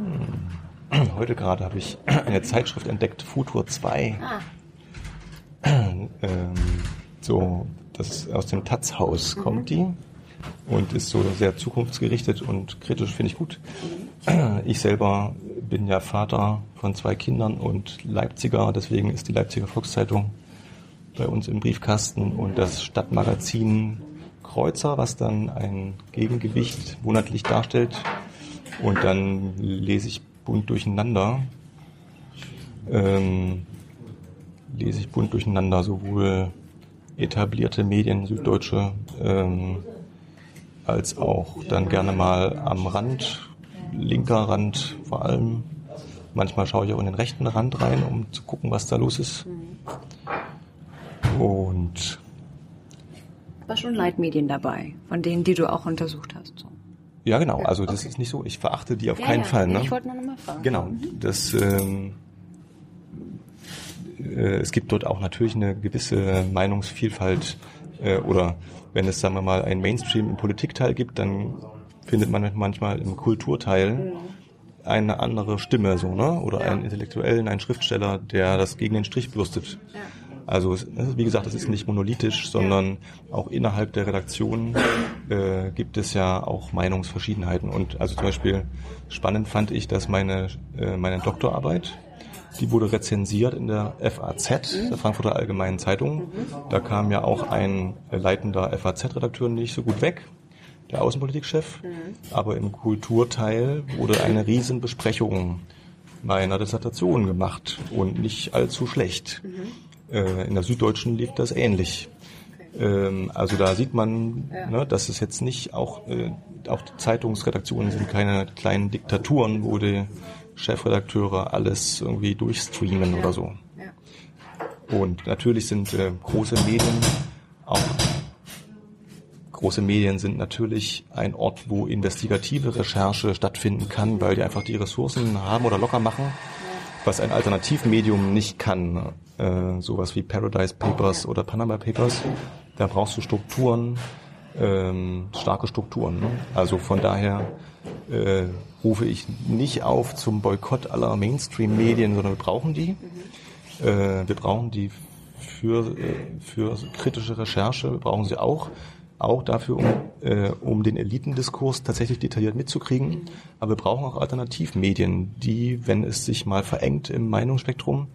B: [CLEARS THROAT]
A: Heute gerade habe ich [CLEARS THROAT] eine Zeitschrift entdeckt, Futur 2. Ah. Ähm, so, das aus dem Taz-Haus mhm. kommt die und ist so sehr zukunftsgerichtet und kritisch, finde ich gut. [CLEARS THROAT] Ich selber bin ja Vater von zwei Kindern und Leipziger, deswegen ist die Leipziger Volkszeitung bei uns im Briefkasten und das Stadtmagazin Kreuzer, was dann ein Gegengewicht monatlich darstellt. Und dann lese ich bunt durcheinander. Ähm, lese ich bunt durcheinander, sowohl etablierte Medien, süddeutsche, ähm, als auch dann gerne mal am Rand, linker Rand vor allem. Manchmal schaue ich auch in den rechten Rand rein, um zu gucken, was da los ist. Und
B: aber schon Leitmedien dabei, von denen, die du auch untersucht hast. So.
A: Ja, genau. Also das okay. ist nicht so. Ich verachte die auf ja, keinen
B: ja.
A: Fall. Ne?
B: Ich wollte nur noch mal fragen.
A: Genau. Das ähm, äh, es gibt dort auch natürlich eine gewisse Meinungsvielfalt äh, oder wenn es, sagen wir mal, einen Mainstream im Politikteil gibt, dann findet man manchmal im Kulturteil eine andere Stimme, so, ne? Oder ja. einen Intellektuellen, einen Schriftsteller, der das gegen den Strich bürstet. Ja. Also wie gesagt, es ist nicht monolithisch, sondern auch innerhalb der Redaktion äh, gibt es ja auch Meinungsverschiedenheiten. Und also zum Beispiel spannend fand ich, dass meine, äh, meine Doktorarbeit, die wurde rezensiert in der FAZ, der Frankfurter Allgemeinen Zeitung. Da kam ja auch ein leitender FAZ-Redakteur nicht so gut weg, der Außenpolitikchef. Aber im Kulturteil wurde eine Riesenbesprechung meiner Dissertation gemacht und nicht allzu schlecht. Äh, in der Süddeutschen lief das ähnlich. Ähm, also da sieht man, ne, dass es jetzt nicht auch, äh, auch die Zeitungsredaktionen sind keine kleinen Diktaturen, wo die Chefredakteure alles irgendwie durchstreamen ja. oder so. Ja. Und natürlich sind äh, große Medien auch große Medien sind natürlich ein Ort, wo investigative Recherche stattfinden kann, weil die einfach die Ressourcen haben oder locker machen, was ein Alternativmedium nicht kann. Äh, sowas wie Paradise Papers oder Panama Papers. da brauchst du Strukturen, ähm, starke Strukturen. Ne? Also von daher äh, rufe ich nicht auf zum Boykott aller Mainstream-Medien, sondern wir brauchen die. Äh, wir brauchen die für, äh, für kritische Recherche, wir brauchen sie auch auch dafür, um, äh, um den Elitendiskurs tatsächlich detailliert mitzukriegen. Aber wir brauchen auch Alternativmedien, die, wenn es sich mal verengt im Meinungsspektrum,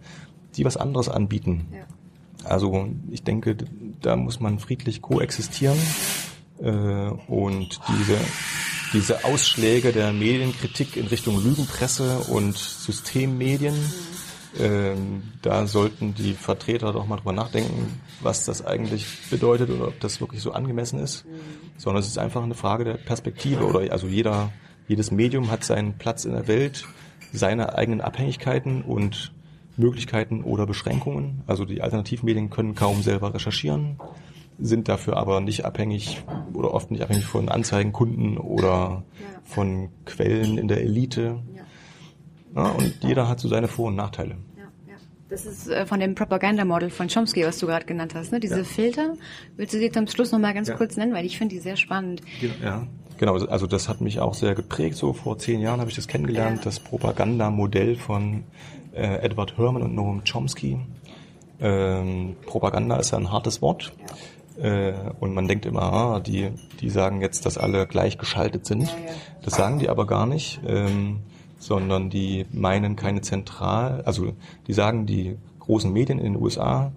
A: die was anderes anbieten. Ja. Also ich denke, da muss man friedlich koexistieren äh, und diese diese Ausschläge der Medienkritik in Richtung Lügenpresse und Systemmedien, ähm, da sollten die Vertreter doch mal drüber nachdenken, was das eigentlich bedeutet oder ob das wirklich so angemessen ist. Sondern es ist einfach eine Frage der Perspektive oder also jeder, jedes Medium hat seinen Platz in der Welt, seine eigenen Abhängigkeiten und Möglichkeiten oder Beschränkungen. Also die Alternativmedien können kaum selber recherchieren sind dafür aber nicht abhängig oder oft nicht abhängig von Anzeigenkunden oder ja. von Quellen in der Elite. Ja. Ja, und jeder hat so seine Vor- und Nachteile.
B: Das ist äh, von dem Propaganda-Model von Chomsky, was du gerade genannt hast, ne? Diese Filter. Willst du sie zum Schluss nochmal ganz kurz nennen, weil ich finde die sehr spannend.
A: Ja, genau. Also das hat mich auch sehr geprägt. So vor zehn Jahren habe ich das kennengelernt, das Propaganda-Modell von äh, Edward Herman und Noam Chomsky. Ähm, Propaganda ist ja ein hartes Wort. Ja. Äh, und man denkt immer, ah, die, die sagen jetzt, dass alle gleich geschaltet sind. Das sagen die aber gar nicht, ähm, sondern die meinen keine zentral, also die sagen, die großen Medien in den USA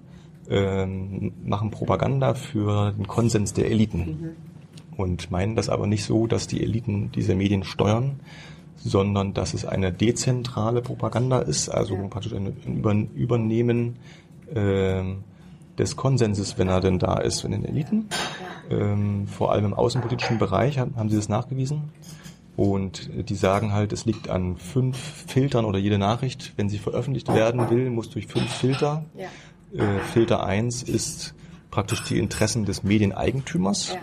A: ähm, machen Propaganda für den Konsens der Eliten. Mhm. Und meinen das aber nicht so, dass die Eliten diese Medien steuern, sondern dass es eine dezentrale Propaganda ist, also ja. praktisch ein Übernehmen ähm, des Konsenses, wenn er denn da ist, in den Eliten. Ähm, vor allem im außenpolitischen Bereich haben, haben sie das nachgewiesen. Und die sagen halt, es liegt an fünf Filtern oder jede Nachricht, wenn sie veröffentlicht werden will, muss durch fünf Filter. Ja. Äh, Filter eins ist praktisch die Interessen des Medieneigentümers. Ja.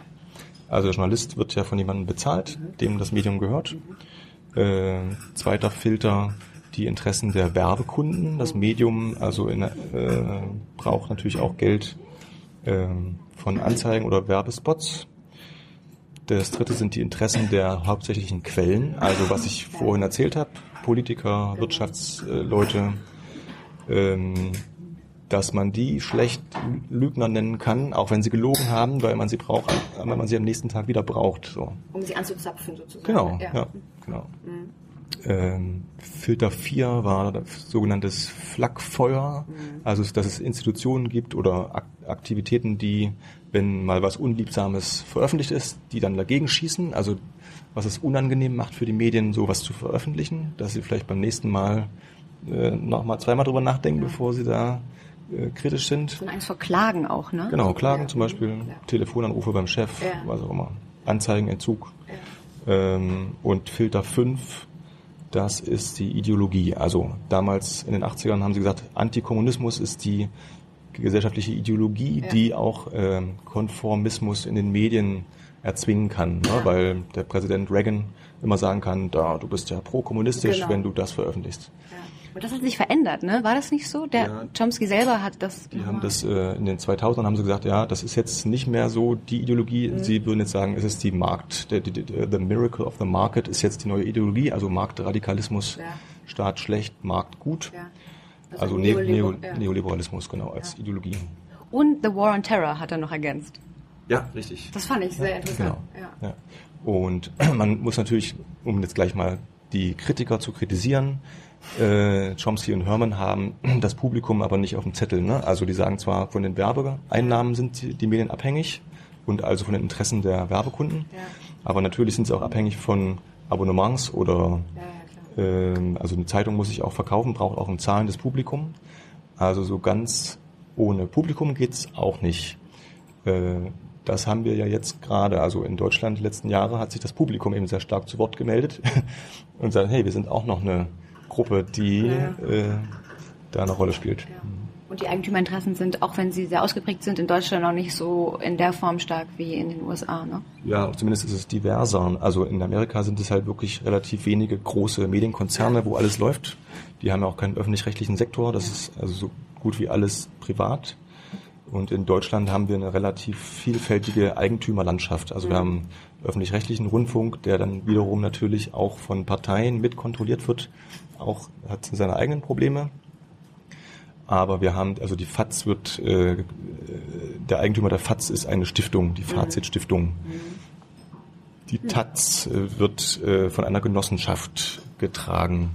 A: Also der Journalist wird ja von jemandem bezahlt, mhm. dem das Medium gehört. Mhm. Äh, zweiter Filter die Interessen der Werbekunden. Das Medium also in, äh, braucht natürlich auch Geld äh, von Anzeigen oder Werbespots. Das dritte sind die Interessen der hauptsächlichen Quellen, also was ich vorhin erzählt habe, Politiker, Wirtschaftsleute, ähm, dass man die schlecht Lügner nennen kann, auch wenn sie gelogen haben, weil man sie braucht, weil man sie am nächsten Tag wieder braucht. So.
B: Um sie anzuzapfen sozusagen.
A: Genau, ja, ja genau. Mhm. Ähm, Filter 4 war das sogenanntes Flakfeuer, mhm. also dass es Institutionen gibt oder Aktivitäten, die, wenn mal was Unliebsames veröffentlicht ist, die dann dagegen schießen, also was es unangenehm macht für die Medien, sowas zu veröffentlichen, dass sie vielleicht beim nächsten Mal äh, nochmal zweimal drüber nachdenken, ja. bevor sie da äh, kritisch sind.
B: Und eins vor Klagen auch, ne?
A: Genau, Klagen ja. zum Beispiel, ja. Telefonanrufe beim Chef, was auch immer, Anzeigenentzug. Ähm, und Filter 5 das ist die Ideologie. Also damals in den 80ern haben sie gesagt, Antikommunismus ist die gesellschaftliche Ideologie, ja. die auch ähm, Konformismus in den Medien erzwingen kann, ne? weil der Präsident Reagan immer sagen kann, da, du bist ja pro-kommunistisch, genau. wenn du das veröffentlichst.
B: Ja. Aber das hat sich verändert, ne? War das nicht so? Der ja, Chomsky selber hat das.
A: Die haben das äh, in den 2000ern haben sie gesagt, ja, das ist jetzt nicht mehr so die Ideologie. Mhm. Sie würden jetzt sagen, es ist die Markt, der, der, der, the miracle of the market ist jetzt die neue Ideologie, also Marktradikalismus, ja. Staat schlecht, Markt gut. Ja. Also, also Neo Neo Neoliberalismus genau als Ideologie.
B: Und The War on Terror hat er noch ergänzt.
A: Ja, richtig.
B: Das fand ich sehr interessant.
A: Genau. Ja. Und [CLEARS THROAT] man muss natürlich, um jetzt gleich mal die Kritiker zu kritisieren, äh, Chomsky und Herman haben das Publikum aber nicht auf dem Zettel. Ne? Also die sagen zwar, von den Werbeeinnahmen sind die, die Medien abhängig und also von den Interessen der Werbekunden, ja. aber natürlich sind sie auch abhängig von Abonnements oder ja, ja, äh, also eine Zeitung muss sich auch verkaufen, braucht auch ein zahlendes Publikum. Also so ganz ohne Publikum geht's auch nicht. Äh, das haben wir ja jetzt gerade, also in Deutschland die letzten Jahre hat sich das Publikum eben sehr stark zu Wort gemeldet [LAUGHS] und sagt, hey, wir sind auch noch eine Gruppe, die ja. äh, da eine Rolle spielt. Ja.
B: Und die Eigentümerinteressen sind, auch wenn sie sehr ausgeprägt sind, in Deutschland noch nicht so in der Form stark wie in den USA, ne?
A: Ja, zumindest ist es diverser. Also in Amerika sind es halt wirklich relativ wenige große Medienkonzerne, wo alles läuft. Die haben ja auch keinen öffentlich-rechtlichen Sektor. Das ist also so gut wie alles privat. Und in Deutschland haben wir eine relativ vielfältige Eigentümerlandschaft. Also wir haben öffentlich-rechtlichen Rundfunk, der dann wiederum natürlich auch von Parteien mit kontrolliert wird, auch hat seine eigenen Probleme. Aber wir haben, also die FATS wird, äh, der Eigentümer der FATS ist eine Stiftung, die Fazit-Stiftung. Die TAZ äh, wird äh, von einer Genossenschaft getragen.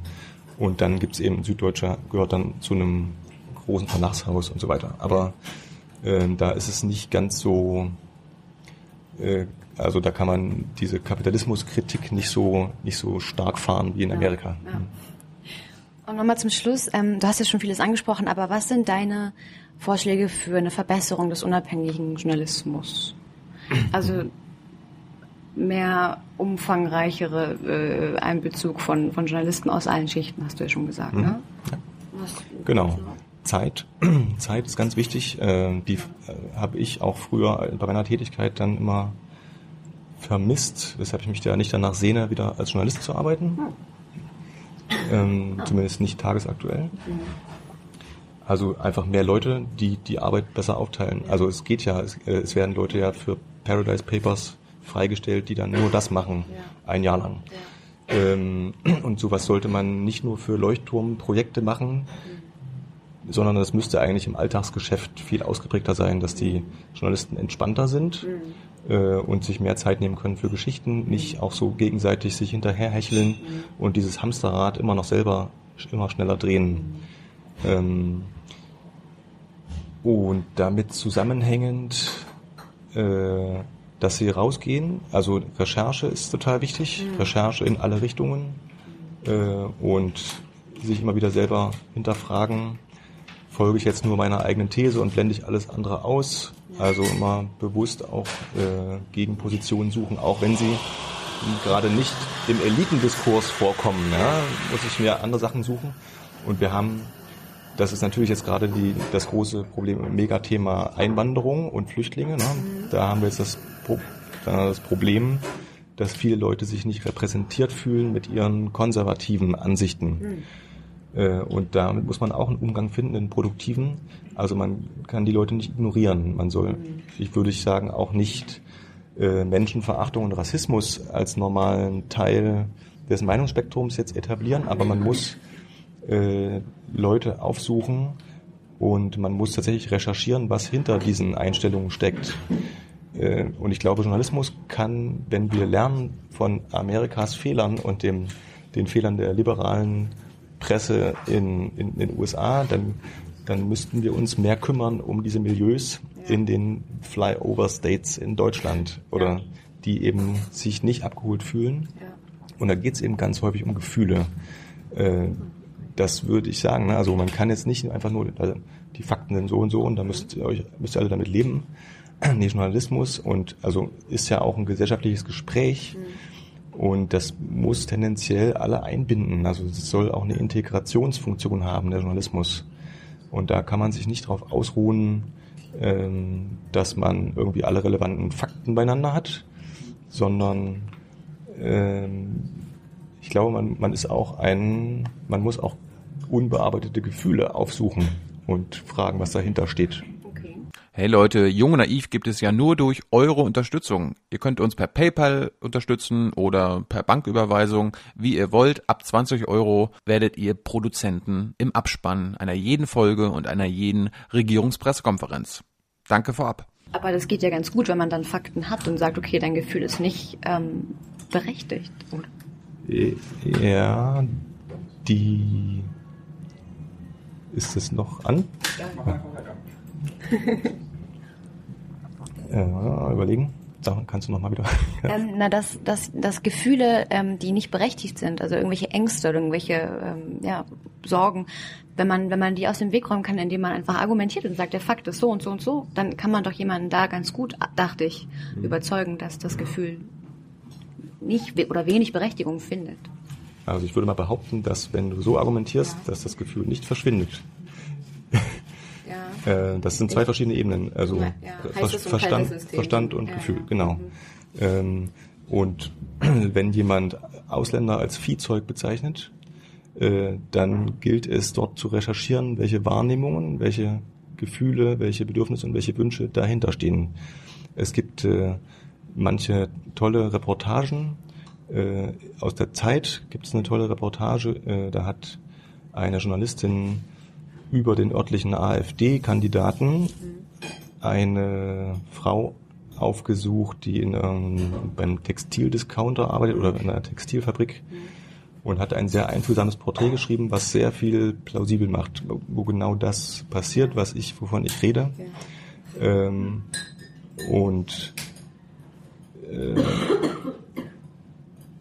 A: Und dann gibt's eben Süddeutscher, gehört dann zu einem großen Verlagshaus und so weiter. Aber äh, da ist es nicht ganz so, äh, also da kann man diese Kapitalismuskritik nicht so, nicht so stark fahren wie in Amerika.
B: Ja. Und nochmal zum Schluss, ähm, du hast ja schon vieles angesprochen, aber was sind deine Vorschläge für eine Verbesserung des unabhängigen Journalismus? Also mehr umfangreichere äh, Einbezug von, von Journalisten aus allen Schichten, hast du ja schon gesagt.
A: Mhm.
B: Ne?
A: Was, genau. Zeit. [CLEARS THROAT] Zeit ist ganz wichtig. Äh, die äh, habe ich auch früher bei meiner Tätigkeit dann immer vermisst, weshalb ich mich da nicht danach sehne, wieder als Journalist zu arbeiten. Hm. Ähm, zumindest nicht tagesaktuell. Also einfach mehr Leute, die die Arbeit besser aufteilen. Also es geht ja, es, äh, es werden Leute ja für Paradise Papers freigestellt, die dann nur das machen, ein Jahr lang. Ähm, [CLEARS THROAT] und sowas sollte man nicht nur für Leuchtturmprojekte machen, sondern es müsste eigentlich im Alltagsgeschäft viel ausgeprägter sein, dass die Journalisten entspannter sind mhm. äh, und sich mehr Zeit nehmen können für Geschichten, nicht auch so gegenseitig sich hinterherhecheln mhm. und dieses Hamsterrad immer noch selber immer schneller drehen. Ähm, und damit zusammenhängend, äh, dass sie rausgehen, also Recherche ist total wichtig, mhm. Recherche in alle Richtungen äh, und sich immer wieder selber hinterfragen, folge ich jetzt nur meiner eigenen These und blende ich alles andere aus. Also immer bewusst auch äh, Gegenpositionen suchen, auch wenn sie gerade nicht im Elitendiskurs vorkommen. Ja, muss ich mir andere Sachen suchen. Und wir haben, das ist natürlich jetzt gerade die, das große Problem, Megathema Einwanderung und Flüchtlinge. Ne? Da haben wir jetzt das, das Problem, dass viele Leute sich nicht repräsentiert fühlen mit ihren konservativen Ansichten. Äh, und damit muss man auch einen Umgang finden, einen produktiven. Also man kann die Leute nicht ignorieren. Man soll, ich würde ich sagen, auch nicht äh, Menschenverachtung und Rassismus als normalen Teil des Meinungsspektrums jetzt etablieren, aber man muss äh, Leute aufsuchen und man muss tatsächlich recherchieren, was hinter diesen Einstellungen steckt. Äh, und ich glaube, Journalismus kann, wenn wir lernen von Amerikas Fehlern und dem, den Fehlern der liberalen Presse in, in, in den USA, dann, dann müssten wir uns mehr kümmern um diese Milieus ja. in den Flyover States in Deutschland oder ja. die eben sich nicht abgeholt fühlen. Ja. Und da geht es eben ganz häufig um Gefühle. Äh, das würde ich sagen. Ne? Also man kann jetzt nicht einfach nur, also die Fakten sind so und so und da müsst ihr euch müsst ihr alle damit leben. [CLEARS THROAT] Nee, Journalismus und also ist ja auch ein gesellschaftliches Gespräch. Mhm und das muss tendenziell alle einbinden. Also es soll auch eine Integrationsfunktion haben, der Journalismus. Und da kann man sich nicht darauf ausruhen, ähm, dass man irgendwie alle relevanten Fakten beieinander hat, sondern ähm, ich glaube, man, man ist auch ein, man muss auch unbearbeitete Gefühle aufsuchen und fragen, was dahinter steht.
C: Hey Leute, Jung und Naiv gibt es ja nur durch eure Unterstützung. Ihr könnt uns per PayPal unterstützen oder per Banküberweisung, wie ihr wollt. Ab 20 Euro werdet ihr Produzenten im Abspann einer jeden Folge und einer jeden Regierungspressekonferenz. Danke vorab.
B: Aber das geht ja ganz gut, wenn man dann Fakten hat und sagt, okay, dein Gefühl ist nicht ähm, berechtigt, oder?
A: Ja, die ist es noch an? Ja. [LAUGHS] [LAUGHS] Ja, überlegen. Sag, kannst du noch mal wieder? [LAUGHS]
B: ähm, na, dass, dass, dass Gefühle, ähm, die nicht berechtigt sind, also irgendwelche Ängste oder irgendwelche ähm, ja, Sorgen, wenn man, wenn man die aus dem Weg räumen kann, indem man einfach argumentiert und sagt, der Fakt ist so und so und so, dann kann man doch jemanden da ganz gut, dachte ich, mhm. überzeugen, dass das Gefühl nicht oder wenig Berechtigung findet.
A: Also ich würde mal behaupten, dass wenn du so argumentierst, ja. dass das Gefühl nicht verschwindet. [LAUGHS] Äh, das sind zwei verschiedene Ebenen, also ja, ja. Verstand, Verstand und ja, Gefühl, genau. Mhm. Ähm, und [CLEARS THROAT] wenn jemand Ausländer als Viehzeug bezeichnet, äh, dann gilt es dort zu recherchieren, welche Wahrnehmungen, welche Gefühle, welche Bedürfnisse und welche Wünsche dahinter stehen. Es gibt äh, manche tolle Reportagen. Äh, aus der Zeit gibt es eine tolle Reportage. Äh, da hat eine Journalistin über den örtlichen AfD-Kandidaten eine Frau aufgesucht, die in, ähm, beim Textildiscounter arbeitet oder in einer Textilfabrik und hat ein sehr einfühlsames Porträt geschrieben, was sehr viel plausibel macht, wo genau das passiert, was ich, wovon ich rede. Ähm, und äh,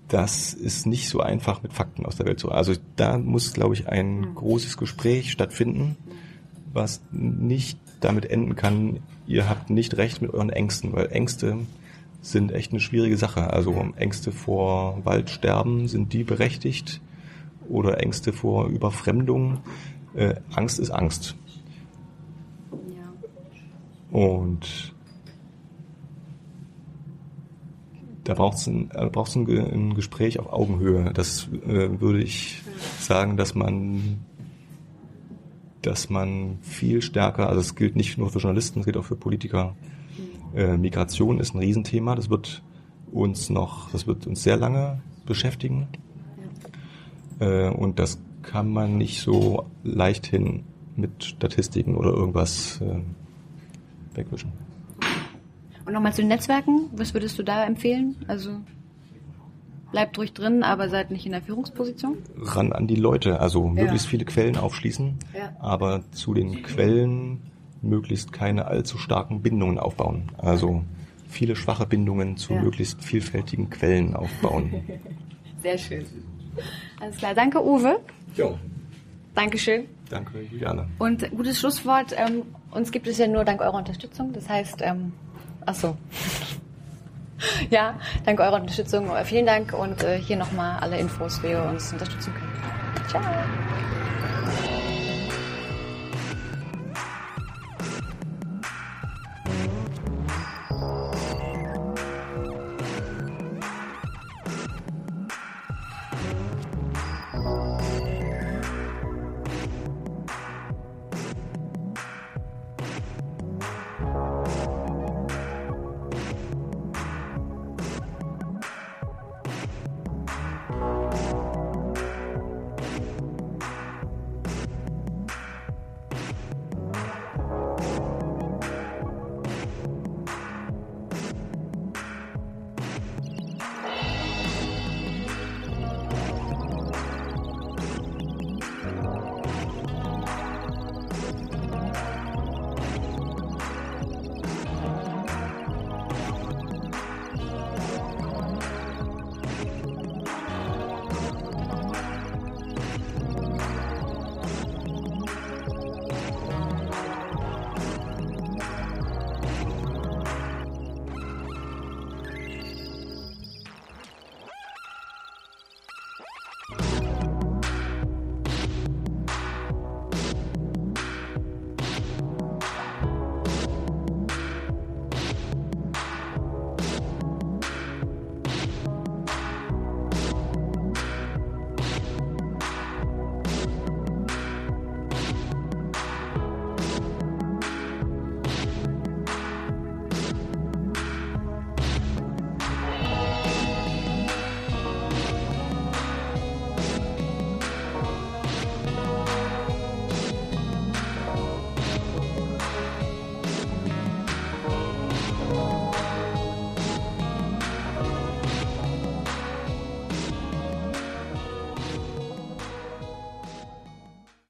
A: das ist nicht so einfach mit Fakten aus der Welt zu. Also da muss, glaube ich, ein großes Gespräch stattfinden, was nicht damit enden kann, ihr habt nicht recht mit euren Ängsten, weil Ängste sind echt eine schwierige Sache. Also Ängste vor Waldsterben, sind die berechtigt? Oder Ängste vor Überfremdung? Äh, Angst ist Angst.
B: Ja.
A: Und da braucht es ein, braucht's ein, ein Gespräch auf Augenhöhe. Das äh, würde ich sagen, dass man dass man viel stärker, also es gilt nicht nur für Journalisten, es gilt auch für Politiker. Äh, Migration ist ein Riesenthema, das wird uns noch, das wird uns sehr lange beschäftigen. Äh, und das kann man nicht so leichthin mit Statistiken oder irgendwas äh, wegwischen.
B: Und nochmal zu den Netzwerken, was würdest du da empfehlen? Also bleibt ruhig drin, aber seid nicht in der Führungsposition.
A: ran an die Leute, also möglichst viele Quellen aufschließen,
B: Ja.
A: aber zu den Quellen möglichst keine allzu starken Bindungen aufbauen. Also viele schwache Bindungen zu
B: Ja.
A: möglichst vielfältigen Quellen aufbauen. [LAUGHS]
B: Sehr schön. Alles klar, danke Uwe.
A: jo,
B: Dankeschön.
A: danke Juliane.
B: Und gutes Schlusswort, ähm, uns gibt es ja nur dank eurer Unterstützung. Das heißt, ähm, ach so. ja, dank eurer Unterstützung. Vielen Dank und äh, hier nochmal alle Infos, wie ihr uns unterstützen könnt. Ciao.